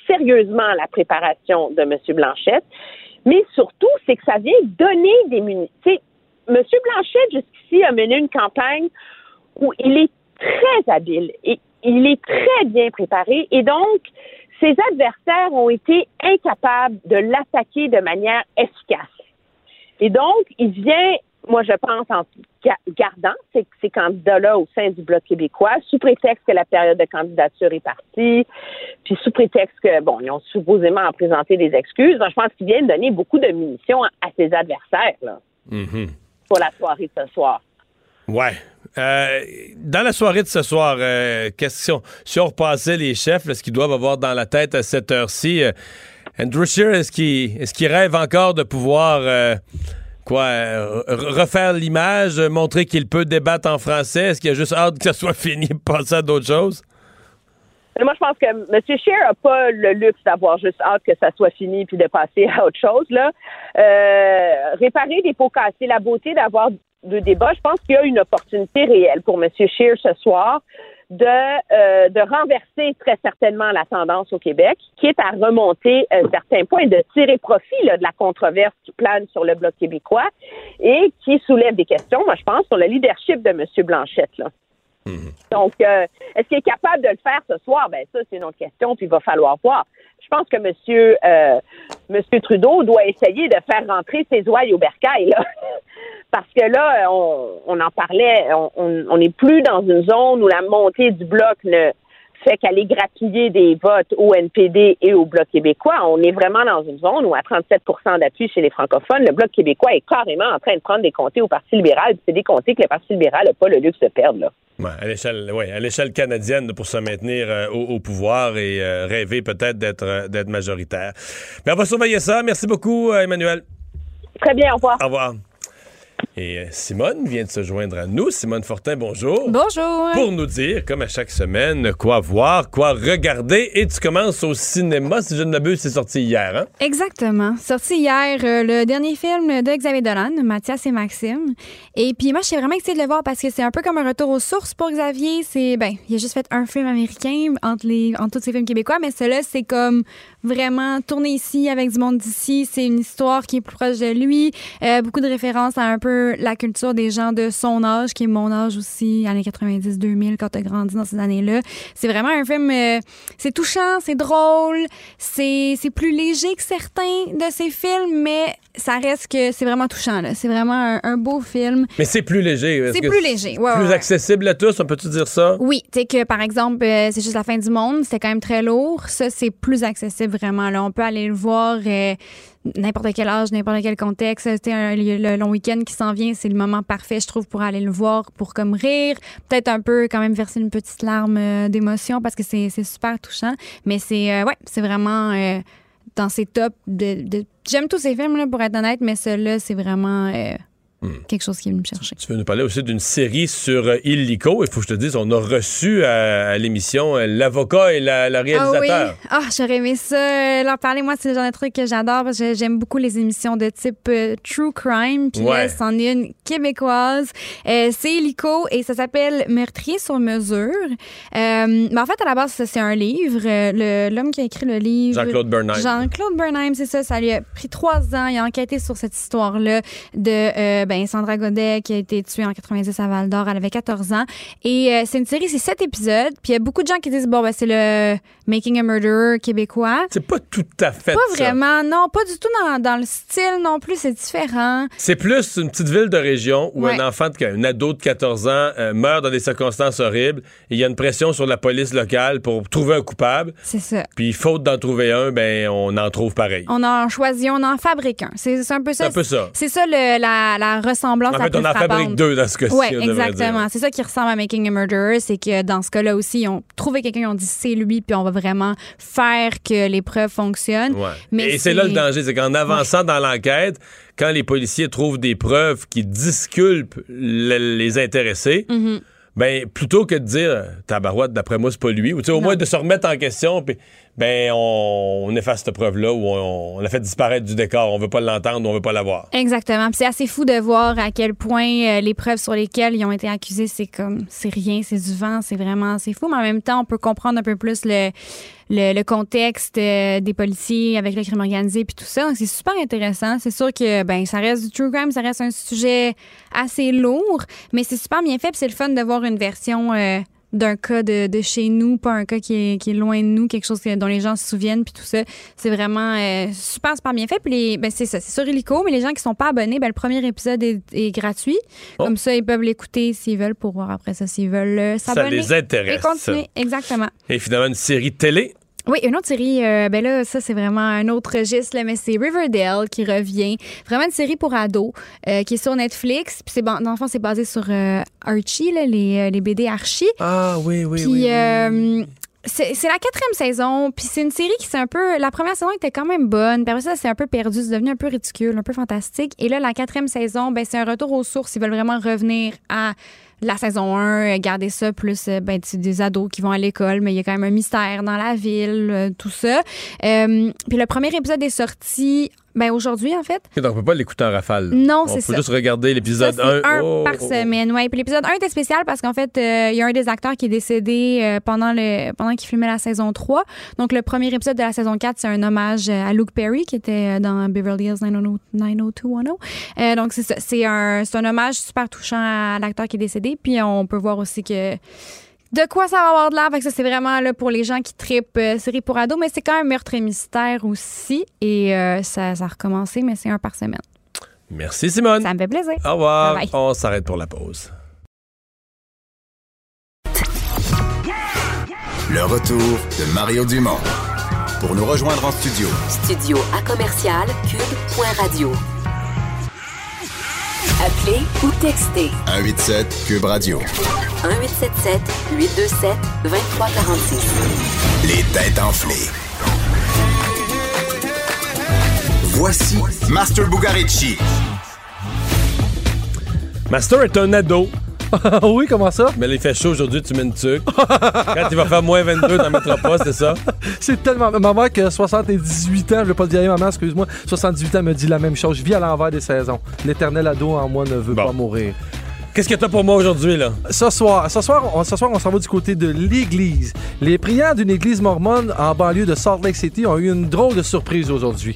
S9: sérieusement la préparation de M. Blanchette. Mais surtout, c'est que ça vient donner des munitions. M. Blanchette, jusqu'ici, a mené une campagne où il est très habile et il est très bien préparé. Et donc, ses adversaires ont été incapables de l'attaquer de manière efficace. Et donc, il vient, moi, je pense, en gardant ces, ces candidats-là au sein du Bloc québécois, sous prétexte que la période de candidature est partie, puis sous prétexte que, bon, ils ont supposément à présenter des excuses. Donc, je pense qu'ils viennent donner beaucoup de munitions à, à ses adversaires, là.
S3: Mhm.
S9: pour la soirée de ce soir.
S3: Ouais. Euh, dans la soirée de ce soir, euh, question, si on repassait les chefs, là, ce qu'ils doivent avoir dans la tête à cette heure-ci, euh, Andrew Scheer, est-ce qu'il est rêve encore de pouvoir quoi euh, re- refaire l'image, euh, montrer qu'il peut débattre en français? Est-ce qu'il a juste hâte que ça soit fini et passer à d'autres choses?
S9: Moi, je pense que M. Scheer n'a pas le luxe d'avoir juste hâte que ça soit fini puis de passer à autre chose. Là. Euh, réparer des pots cassés, la beauté d'avoir deux débats, je pense qu'il y a une opportunité réelle pour M. Scheer ce soir de, euh, de renverser très certainement la tendance au Québec, qui est à remonter euh, certains points, de tirer profit de la controverse qui plane sur le Bloc québécois et qui soulève des questions, moi je pense, sur le leadership de M. Blanchette. Là. Donc, euh, est-ce qu'il est capable de le faire ce soir? Ben ça, c'est une autre question, puis il va falloir voir. Je pense que Monsieur, euh, Monsieur Trudeau doit essayer de faire rentrer ses ouailles au bercail, là. Parce que là, on, on en parlait, on- n'est plus dans une zone où la montée du bloc ne fait qu'aller grappiller des votes au NPD et au Bloc québécois. On est vraiment dans une zone où, à 37% d'appui chez les francophones, le Bloc québécois est carrément en train de prendre des comtés au Parti libéral. C'est des comtés que le Parti libéral n'a pas le luxe de perdre, là.
S3: Ouais, à l'échelle ouais, canadienne pour se maintenir euh, au, au pouvoir et euh, rêver peut-être d'être euh, d'être majoritaire. Mais on va surveiller ça. Merci beaucoup, Emmanuel.
S9: Très bien, au revoir.
S3: Au revoir. Et euh, Simone vient de se joindre à nous. Simone Fortin, bonjour.
S10: Bonjour.
S3: Pour nous dire, comme à chaque semaine, quoi voir, quoi regarder. Et tu commences au cinéma, si je ne m'abuse, c'est sorti hier. Hein?
S10: Exactement. Sorti hier euh, le dernier film de Xavier Dolan, Mathias et Maxime. Et puis moi, je suis vraiment excitée de le voir parce que c'est un peu comme un retour aux sources pour Xavier. C'est ben, il a juste fait un film américain entre les entre tous ses films québécois, mais celui-là, c'est comme vraiment tourné ici avec du monde d'ici. C'est une histoire qui est plus proche de lui. Euh, beaucoup de références à un peu la culture des gens de son âge, qui est mon âge aussi, années 90-2000, quand t'as grandi dans ces années-là. C'est vraiment un film, euh, c'est touchant, c'est drôle, c'est plus léger que certains de ces films, mais ça reste que c'est vraiment touchant. là. C'est vraiment un, un beau film.
S3: Mais c'est plus léger.
S10: C'est plus léger, ouais,
S3: plus
S10: ouais,
S3: accessible à tous, on peut-tu dire ça?
S10: Oui, tu sais que par exemple, euh, c'est juste la fin du monde, c'était quand même très lourd. Ça, c'est plus accessible vraiment. Là, on peut aller le voir euh, n'importe quel âge, n'importe quel contexte. C'était le long week-end qui s'en vient, c'est le moment parfait, je trouve, pour aller le voir, pour comme rire, peut-être un peu quand même verser une petite larme euh, d'émotion parce que c'est c'est super touchant. Mais c'est euh, ouais, c'est vraiment euh, dans ces tops de, de- J'aime tous ces films là, pour être honnête, mais celui-là, c'est vraiment euh, quelque chose qui vient me chercher.
S3: Tu veux nous parler aussi d'une série sur euh, Illico. Il faut que je te dise, on a reçu à, à l'émission euh, l'avocat et la, la
S10: Ah oui.
S3: réalisateur.
S10: Ah, j'aurais aimé ça. euh, Leur parler, moi, c'est le genre de truc que j'adore parce que j'aime beaucoup les émissions de type euh, True Crime. Puis
S3: Ouais.
S10: là, c'en est une québécoise. Euh, c'est Helico et ça s'appelle Meurtrier sur mesure. Euh, mais en fait, à la base, c'est un livre. Le- L'homme qui a écrit le livre.
S3: Jean-Claude Bernheim.
S10: Jean-Claude Bernheim, c'est ça. Ça lui a pris trois ans. Il a enquêté sur cette histoire-là de ben, Sandra Godet qui a été tuée en 90 à Val d'Or. Elle avait 14 ans. Et euh, c'est une série, c'est sept épisodes. Puis il y a beaucoup de gens qui disent, bon, ben, c'est le Making a Murderer québécois.
S3: C'est pas tout à fait
S10: Pas
S3: ça.
S10: vraiment, non, pas du tout dans, dans le style non plus, c'est différent.
S3: C'est plus une petite ville de région où
S10: Ouais.
S3: un enfant, de, un ado de 14 ans euh, meurt dans des circonstances horribles. Et il y a une pression sur la police locale pour trouver un coupable.
S10: C'est ça.
S3: Puis faute d'en trouver un, ben on en trouve pareil.
S10: On en choisit, on en fabrique un. C'est un peu ça.
S3: C'est un peu ça.
S10: C'est ça le- la, la ressemblance
S3: En
S10: la
S3: fait, on en
S10: frappante.
S3: fabrique deux dans ce cas-ci.
S10: Oui, exactement. C'est ça qui ressemble à Making a Murderer, c'est que dans ce cas-là aussi, ils ont trouvé quelqu'un, ils ont dit c'est lui, puis on va vraiment faire que les preuves fonctionnent.
S3: Ouais.
S10: Mais
S3: Et c'est là le danger, c'est qu'en avançant dans l'enquête, quand les policiers trouvent des preuves qui disculpent le- les intéressés,
S10: Mhm.
S3: Ben plutôt que de dire tabarouette, d'après moi, c'est pas lui, ou tu sais, au moins de se remettre en question, puis ben on, on efface cette preuve-là ou on, on la fait disparaître du décor, on veut pas l'entendre, on veut pas la voir.
S10: Exactement. C'est assez fou de voir à quel point euh, les preuves sur lesquelles ils ont été accusés, c'est comme, c'est rien, c'est du vent, c'est vraiment, c'est fou. Mais en même temps, on peut comprendre un peu plus le, le, le contexte euh, des policiers avec le crime organisé puis tout ça. Donc c'est super intéressant. C'est sûr que, ben, ça reste du true crime, ça reste un sujet assez lourd, mais c'est super bien fait. Puis c'est le fun de voir une version. euh, d'un cas de, de chez nous, pas un cas qui est, qui est loin de nous, quelque chose dont les gens se souviennent, puis tout ça. C'est vraiment euh, super, super bien fait. Puis les- ben, c'est ça, c'est sur Illico, mais les gens qui sont pas abonnés, ben, le premier épisode est, est gratuit.
S3: Oh.
S10: Comme ça, ils peuvent l'écouter s'ils veulent pour voir après ça, s'ils veulent euh,
S3: Ça les intéresse.
S10: Et continuer, exactement.
S3: Et finalement, une série télé.
S10: Oui, une autre série, euh, ben là, ça, c'est vraiment un autre registre, là, mais c'est Riverdale qui revient. Vraiment une série pour ados euh, qui est sur Netflix. Puis c'est, bon, dans le fond, c'est basé sur euh, Archie, là, les, euh, les BD Archie.
S3: Ah oui, oui,
S10: Puis
S3: oui. oui,
S10: c'est la quatrième saison, puis c'est une série qui c'est un peu. La première saison était quand même bonne, puis après ça, c'est un peu perdu, c'est devenu un peu ridicule, un peu fantastique. Et là, la quatrième saison, ben c'est un retour aux sources. Ils veulent vraiment revenir à la saison 1, euh, garder ça, plus euh, ben, des ados qui vont à l'école, mais il y a quand même un mystère dans la ville, euh, tout ça. Euh, puis le premier épisode est sorti ben, aujourd'hui, en fait.
S3: Ok, Donc, on peut pas l'écouter en rafale. là.
S10: Non,
S3: On
S10: c'est
S3: peut
S10: ça.
S3: juste regarder l'épisode
S10: c'est
S3: 1.
S10: un
S3: Oh,
S10: par
S3: oh, oh.
S10: semaine. Ouais. Puis l'épisode 1 était spécial parce qu'en fait, euh, il y a un des acteurs qui est décédé euh, pendant le pendant qu'il filmait la saison 3. Donc le premier épisode de la saison 4, c'est un hommage euh, à Luke Perry qui était dans Beverly Hills 90210. Euh, donc c'est ça, c'est un c'est un hommage super touchant à l'acteur qui est décédé. Puis on peut voir aussi que de quoi ça va avoir de l'air? Fait que ça, c'est vraiment là, pour les gens qui tripent euh, série pour ados, mais c'est quand même meurtre et mystère aussi. Et euh, ça, ça a recommencé, mais c'est un par semaine.
S3: Merci, Simone.
S10: Ça me fait plaisir.
S3: Au revoir.
S10: Bye bye.
S3: On s'arrête pour la pause.
S2: Le retour de Mario Dumont. Pour nous rejoindre en studio,
S1: Studio à commercial cube.radio. Appelez ou textez
S2: 187 Cube Radio.
S1: 1877 827 2346.
S2: Les têtes enflées. Voici Master Bugarici.
S3: Master est un ado.
S11: oui, comment ça?
S3: Mais là, il fait chaud aujourd'hui, tu mets une tuque. Quand il va faire moins 22 dans Métropole, c'est ça?
S11: C'est tellement. Ma mère qui a 78 ans, je vais pas le dire à maman, excuse-moi, 78 ans me dit la même chose. Je vis à l'envers des saisons. L'éternel ado en moi ne veut
S3: Bon.
S11: pas mourir.
S3: Qu'est-ce que t'as pour moi aujourd'hui, là?
S11: Ce soir, ce soir, on, ce soir, on s'en va du côté de l'église. Les prières d'une église mormone en banlieue de Salt Lake City ont eu une drôle de surprise aujourd'hui.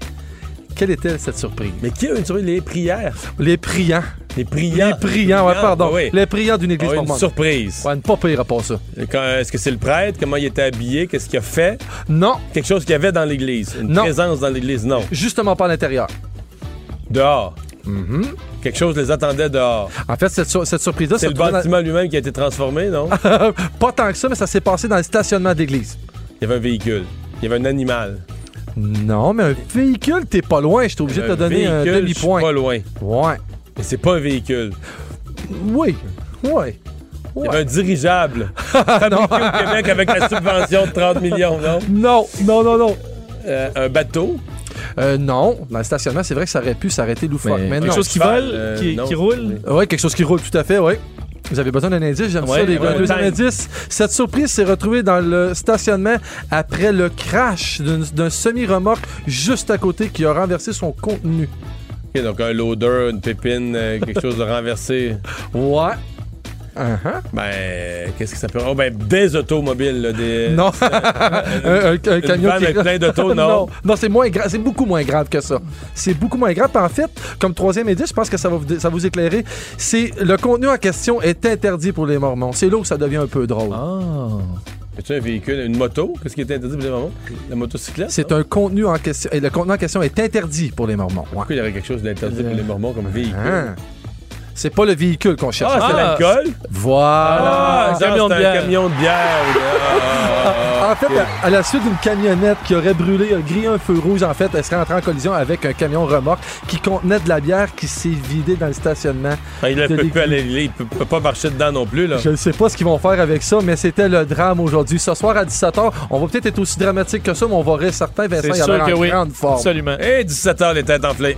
S11: Quelle était cette surprise?
S3: Mais qui a une surprise? Les prières.
S11: Les priants.
S3: Les priants.
S11: Les priants, ouais, pardon.
S3: Oui.
S11: Les priants d'une église
S3: Ah, une surprise.
S11: Ouais, une pas pire à part ça.
S3: Est-ce que c'est le prêtre? Comment il était habillé? Qu'est-ce qu'il a fait?
S11: Non,
S3: Quelque chose qu'il y avait dans l'église. Une
S11: Non.
S3: présence dans l'église? Non.
S11: justement pas à l'intérieur.
S3: Dehors.
S11: Mm-hmm.
S3: Quelque chose les attendait dehors.
S11: En fait, cette, sur- cette surprise-là,
S3: C'est le
S11: dans-
S3: bâtiment lui-même qui a été transformé, non?
S11: pas tant que ça, mais ça s'est passé dans le stationnement d'église.
S3: Il y avait un véhicule. Il y avait un animal.
S11: Non, mais un véhicule, t'es pas loin. Je suis obligé de te donner un
S3: véhicule, suis
S11: demi-point.
S3: pas loin.
S11: Ouais.
S3: Mais c'est pas un véhicule.
S11: Oui. Oui.
S3: Il y avait un dirigeable. fabriqué au Québec avec la subvention de 30 millions, non?
S11: Non, non, non, non.
S3: Euh, un bateau?
S11: Euh, non, dans le stationnement, c'est vrai que ça aurait pu s'arrêter loufoque.
S3: Mais-
S11: Mais,
S3: Quelque
S11: non.
S3: chose qui
S11: vole,
S3: vole, euh,
S11: qui,
S3: non.
S11: qui roule. Oui, quelque chose qui roule, tout à fait, oui. Vous avez besoin d'un indice, j'aime
S3: Ouais,
S11: ça, les
S3: ouais,
S11: gars. Deuxième indice, cette surprise s'est retrouvée dans le stationnement après le crash d'un semi-remorque juste à côté qui a renversé son contenu.
S3: OK, donc un loader, une pépine, euh, quelque chose de renversé.
S11: Ouais. Uh-huh.
S3: Ben, qu'est-ce que ça peut... Oh, ben, des automobiles, là, des...
S11: Non. un, un- un camion qui-
S3: plein d'autos, non?
S11: non, non, c'est moins grave, c'est beaucoup moins grave que ça. C'est beaucoup moins grave. Puis En fait, comme troisième indice, je pense que ça va vous, ça va vous éclairer. C'est le contenu en question est interdit pour les Mormons. C'est là où ça devient un peu drôle.
S3: As-tu un véhicule, une moto? Qu'est-ce qui est interdit pour les mamans? La motocyclette?
S11: C'est un contenu en question. Et le contenu en question est interdit pour les Mormons. Ouais.
S3: Pourquoi il y aurait quelque chose d'interdit pour les mormons comme véhicule?
S11: Ah. C'est pas le véhicule qu'on cherche.
S3: Ah, c'est l'alcool?
S11: Voilà.
S3: Ah, un camion de bière. de- Ah, ah,
S11: En fait, à, à la suite d'une camionnette qui aurait brûlé, a grillé un feu rouge, en fait, elle serait entrée en collision avec un camion remorque qui contenait de la bière qui s'est vidée dans le stationnement.
S3: Ah, il ne peut plus aller, il peut, peut pas marcher dedans non plus, là.
S11: Je ne sais pas ce qu'ils vont faire avec ça, mais c'était le drame aujourd'hui. Ce soir à 17h, on va peut-être être aussi dramatique que ça, mais on va rire certain. Vincent, il a
S3: que
S11: en
S3: oui.
S11: grande forme.
S3: Absolument. Et 17h, les têtes enflées.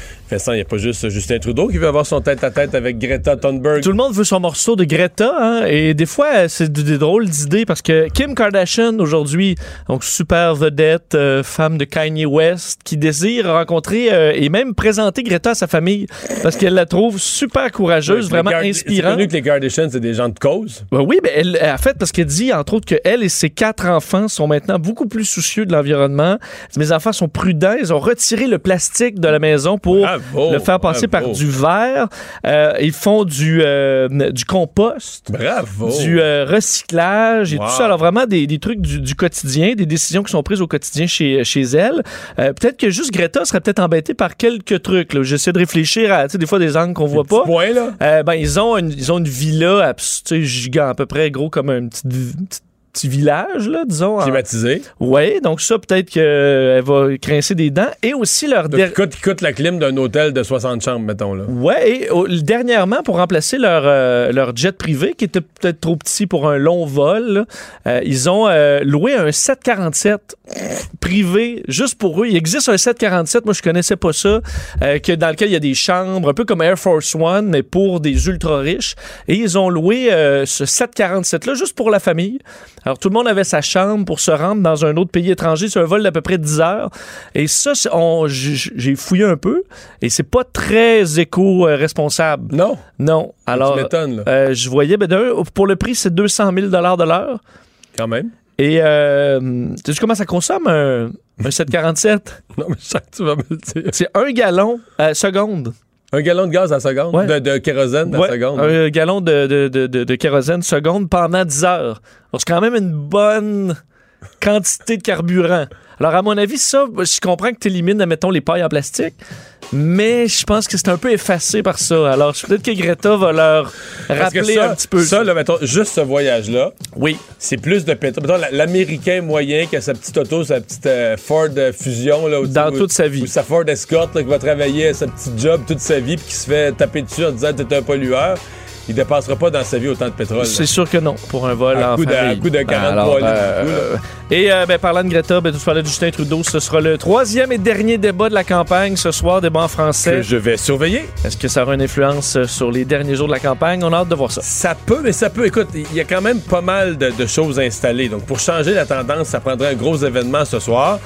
S3: Il n'y a pas juste Justin Trudeau qui veut avoir son tête-à-tête avec Greta Thunberg.
S11: Tout le monde veut son morceau de Greta, hein, et des fois, c'est des, drôles d'idées parce que Kim Kardashian, aujourd'hui, donc super vedette, euh, femme de Kanye West, qui désire rencontrer euh, et même présenter Greta à sa famille parce qu'elle la trouve super courageuse, vraiment
S3: Kard- C'est
S11: inspirante.
S3: connu que les Kardashians, c'est des gens de cause.
S11: Ben oui, ben elle, en fait, parce qu'elle dit, entre autres, qu'elle et ses quatre enfants sont maintenant beaucoup plus soucieux de l'environnement. Mes enfants sont prudents. Ils ont retiré le plastique de la maison pour
S3: Ah, Bravo,
S4: le faire passer
S3: bravo.
S4: par du verre. Euh, ils font du, euh, du compost.
S3: Bravo.
S4: Du euh, recyclage et
S3: Wow.
S4: tout ça. Alors vraiment des, des trucs du, du quotidien, des décisions qui sont prises au quotidien chez, chez elle. Euh, peut-être que juste Greta serait peut-être embêtée par quelques trucs. là. J'essaie de réfléchir à tu sais, des fois des angles qu'on voit pas.
S3: Point, là.
S4: Euh, ben, ils ont une, ils ont une villa sais, gigant, à peu près gros comme un petit, petit, petit village, là, disons. en-
S3: Climatisé.
S4: Ouais, donc ça, peut-être qu'elle va grincer des dents. Et aussi leur
S3: Donc,
S4: der-
S3: coûte, la clim d'un hôtel de 60 chambres, mettons, là.
S4: Ouais, et oh, dernièrement, pour remplacer leur, euh, leur jet privé, qui était peut-être trop petit pour un long vol, euh, ils ont euh, loué un 747 privé juste pour eux. Il existe un 747, moi je connaissais pas ça, que, dans lequel il y a des chambres, un peu comme Air Force One, mais pour des ultra riches. Et ils ont loué ce 747-là juste pour la famille. Alors tout le monde avait sa chambre pour se rendre dans un autre pays étranger. C'est un vol d'à peu près 10 heures. Et ça, j'ai fouillé un peu et c'est pas très éco-responsable.
S3: Non.
S4: Non. Alors,
S3: tu là.
S4: euh, je voyais, ben, pour le prix, c'est 200 000 de l'heure.
S3: Quand même.
S4: Et euh, tu sais comment ça consomme un, un 747?
S3: Non, mais je que tu vas me le dire.
S4: C'est un gallon à seconde.
S3: Un gallon de gaz à seconde?
S4: Ouais.
S3: De, de kérosène à
S4: Ouais,
S3: seconde?
S4: Un gallon de, de, de, kérosène seconde pendant 10 heures. C'est quand même une bonne quantité de carburant. Alors, à mon avis, ça, je comprends que tu élimines, mettons, les pailles en plastique, mais je pense que c'est un peu effacé par ça. Alors, peut-être que Greta va leur
S3: que
S4: rappeler
S3: ça,
S4: un petit peu.
S3: Ça, là, mettons, juste ce voyage-là,
S4: oui.
S3: c'est plus de pétrole. Mettons, la- l'Américain moyen qui a sa petite auto, sa petite euh, Ford euh, Fusion, là,
S4: Dans
S3: ou-
S4: toute sa vie.
S3: Ou sa Ford Escort, là, qui va travailler à sa petite job toute sa vie, puis qui se fait taper dessus en disant t'es un pollueur. Il dépassera pas dans sa vie autant de pétrole.
S4: C'est sûr que non, pour un vol
S3: Un
S4: en
S3: coup de-
S4: famille.
S3: un coup de 43
S4: Alors,
S3: litres,
S4: euh,
S3: du coup, là.
S4: Et euh, ben, parlant de Greta, ben, tu parlais de Justin Trudeau, ce sera le troisième et dernier débat de la campagne ce soir, débat en français.
S3: Que je vais surveiller.
S4: Est-ce que ça aura une influence euh, sur les derniers jours de la campagne? On a hâte de voir ça.
S3: Ça peut, mais ça peut. Écoute, il y a quand même pas mal de, de choses installées. Donc, pour changer la tendance, ça prendrait un gros événement ce soir.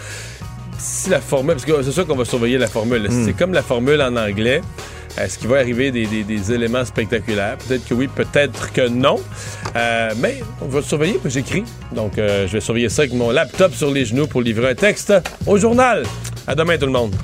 S3: Si la formule, parce que c'est sûr qu'on va surveiller la formule.
S4: Hmm.
S3: C'est comme la formule en anglais. Est-ce qu'il va arriver des, éléments spectaculaires? Peut-être que oui, peut-être que non. Euh, mais on va surveiller, j'écris. Donc, euh, je vais surveiller ça avec mon laptop sur les genoux pour livrer un texte au journal. À demain, tout le monde.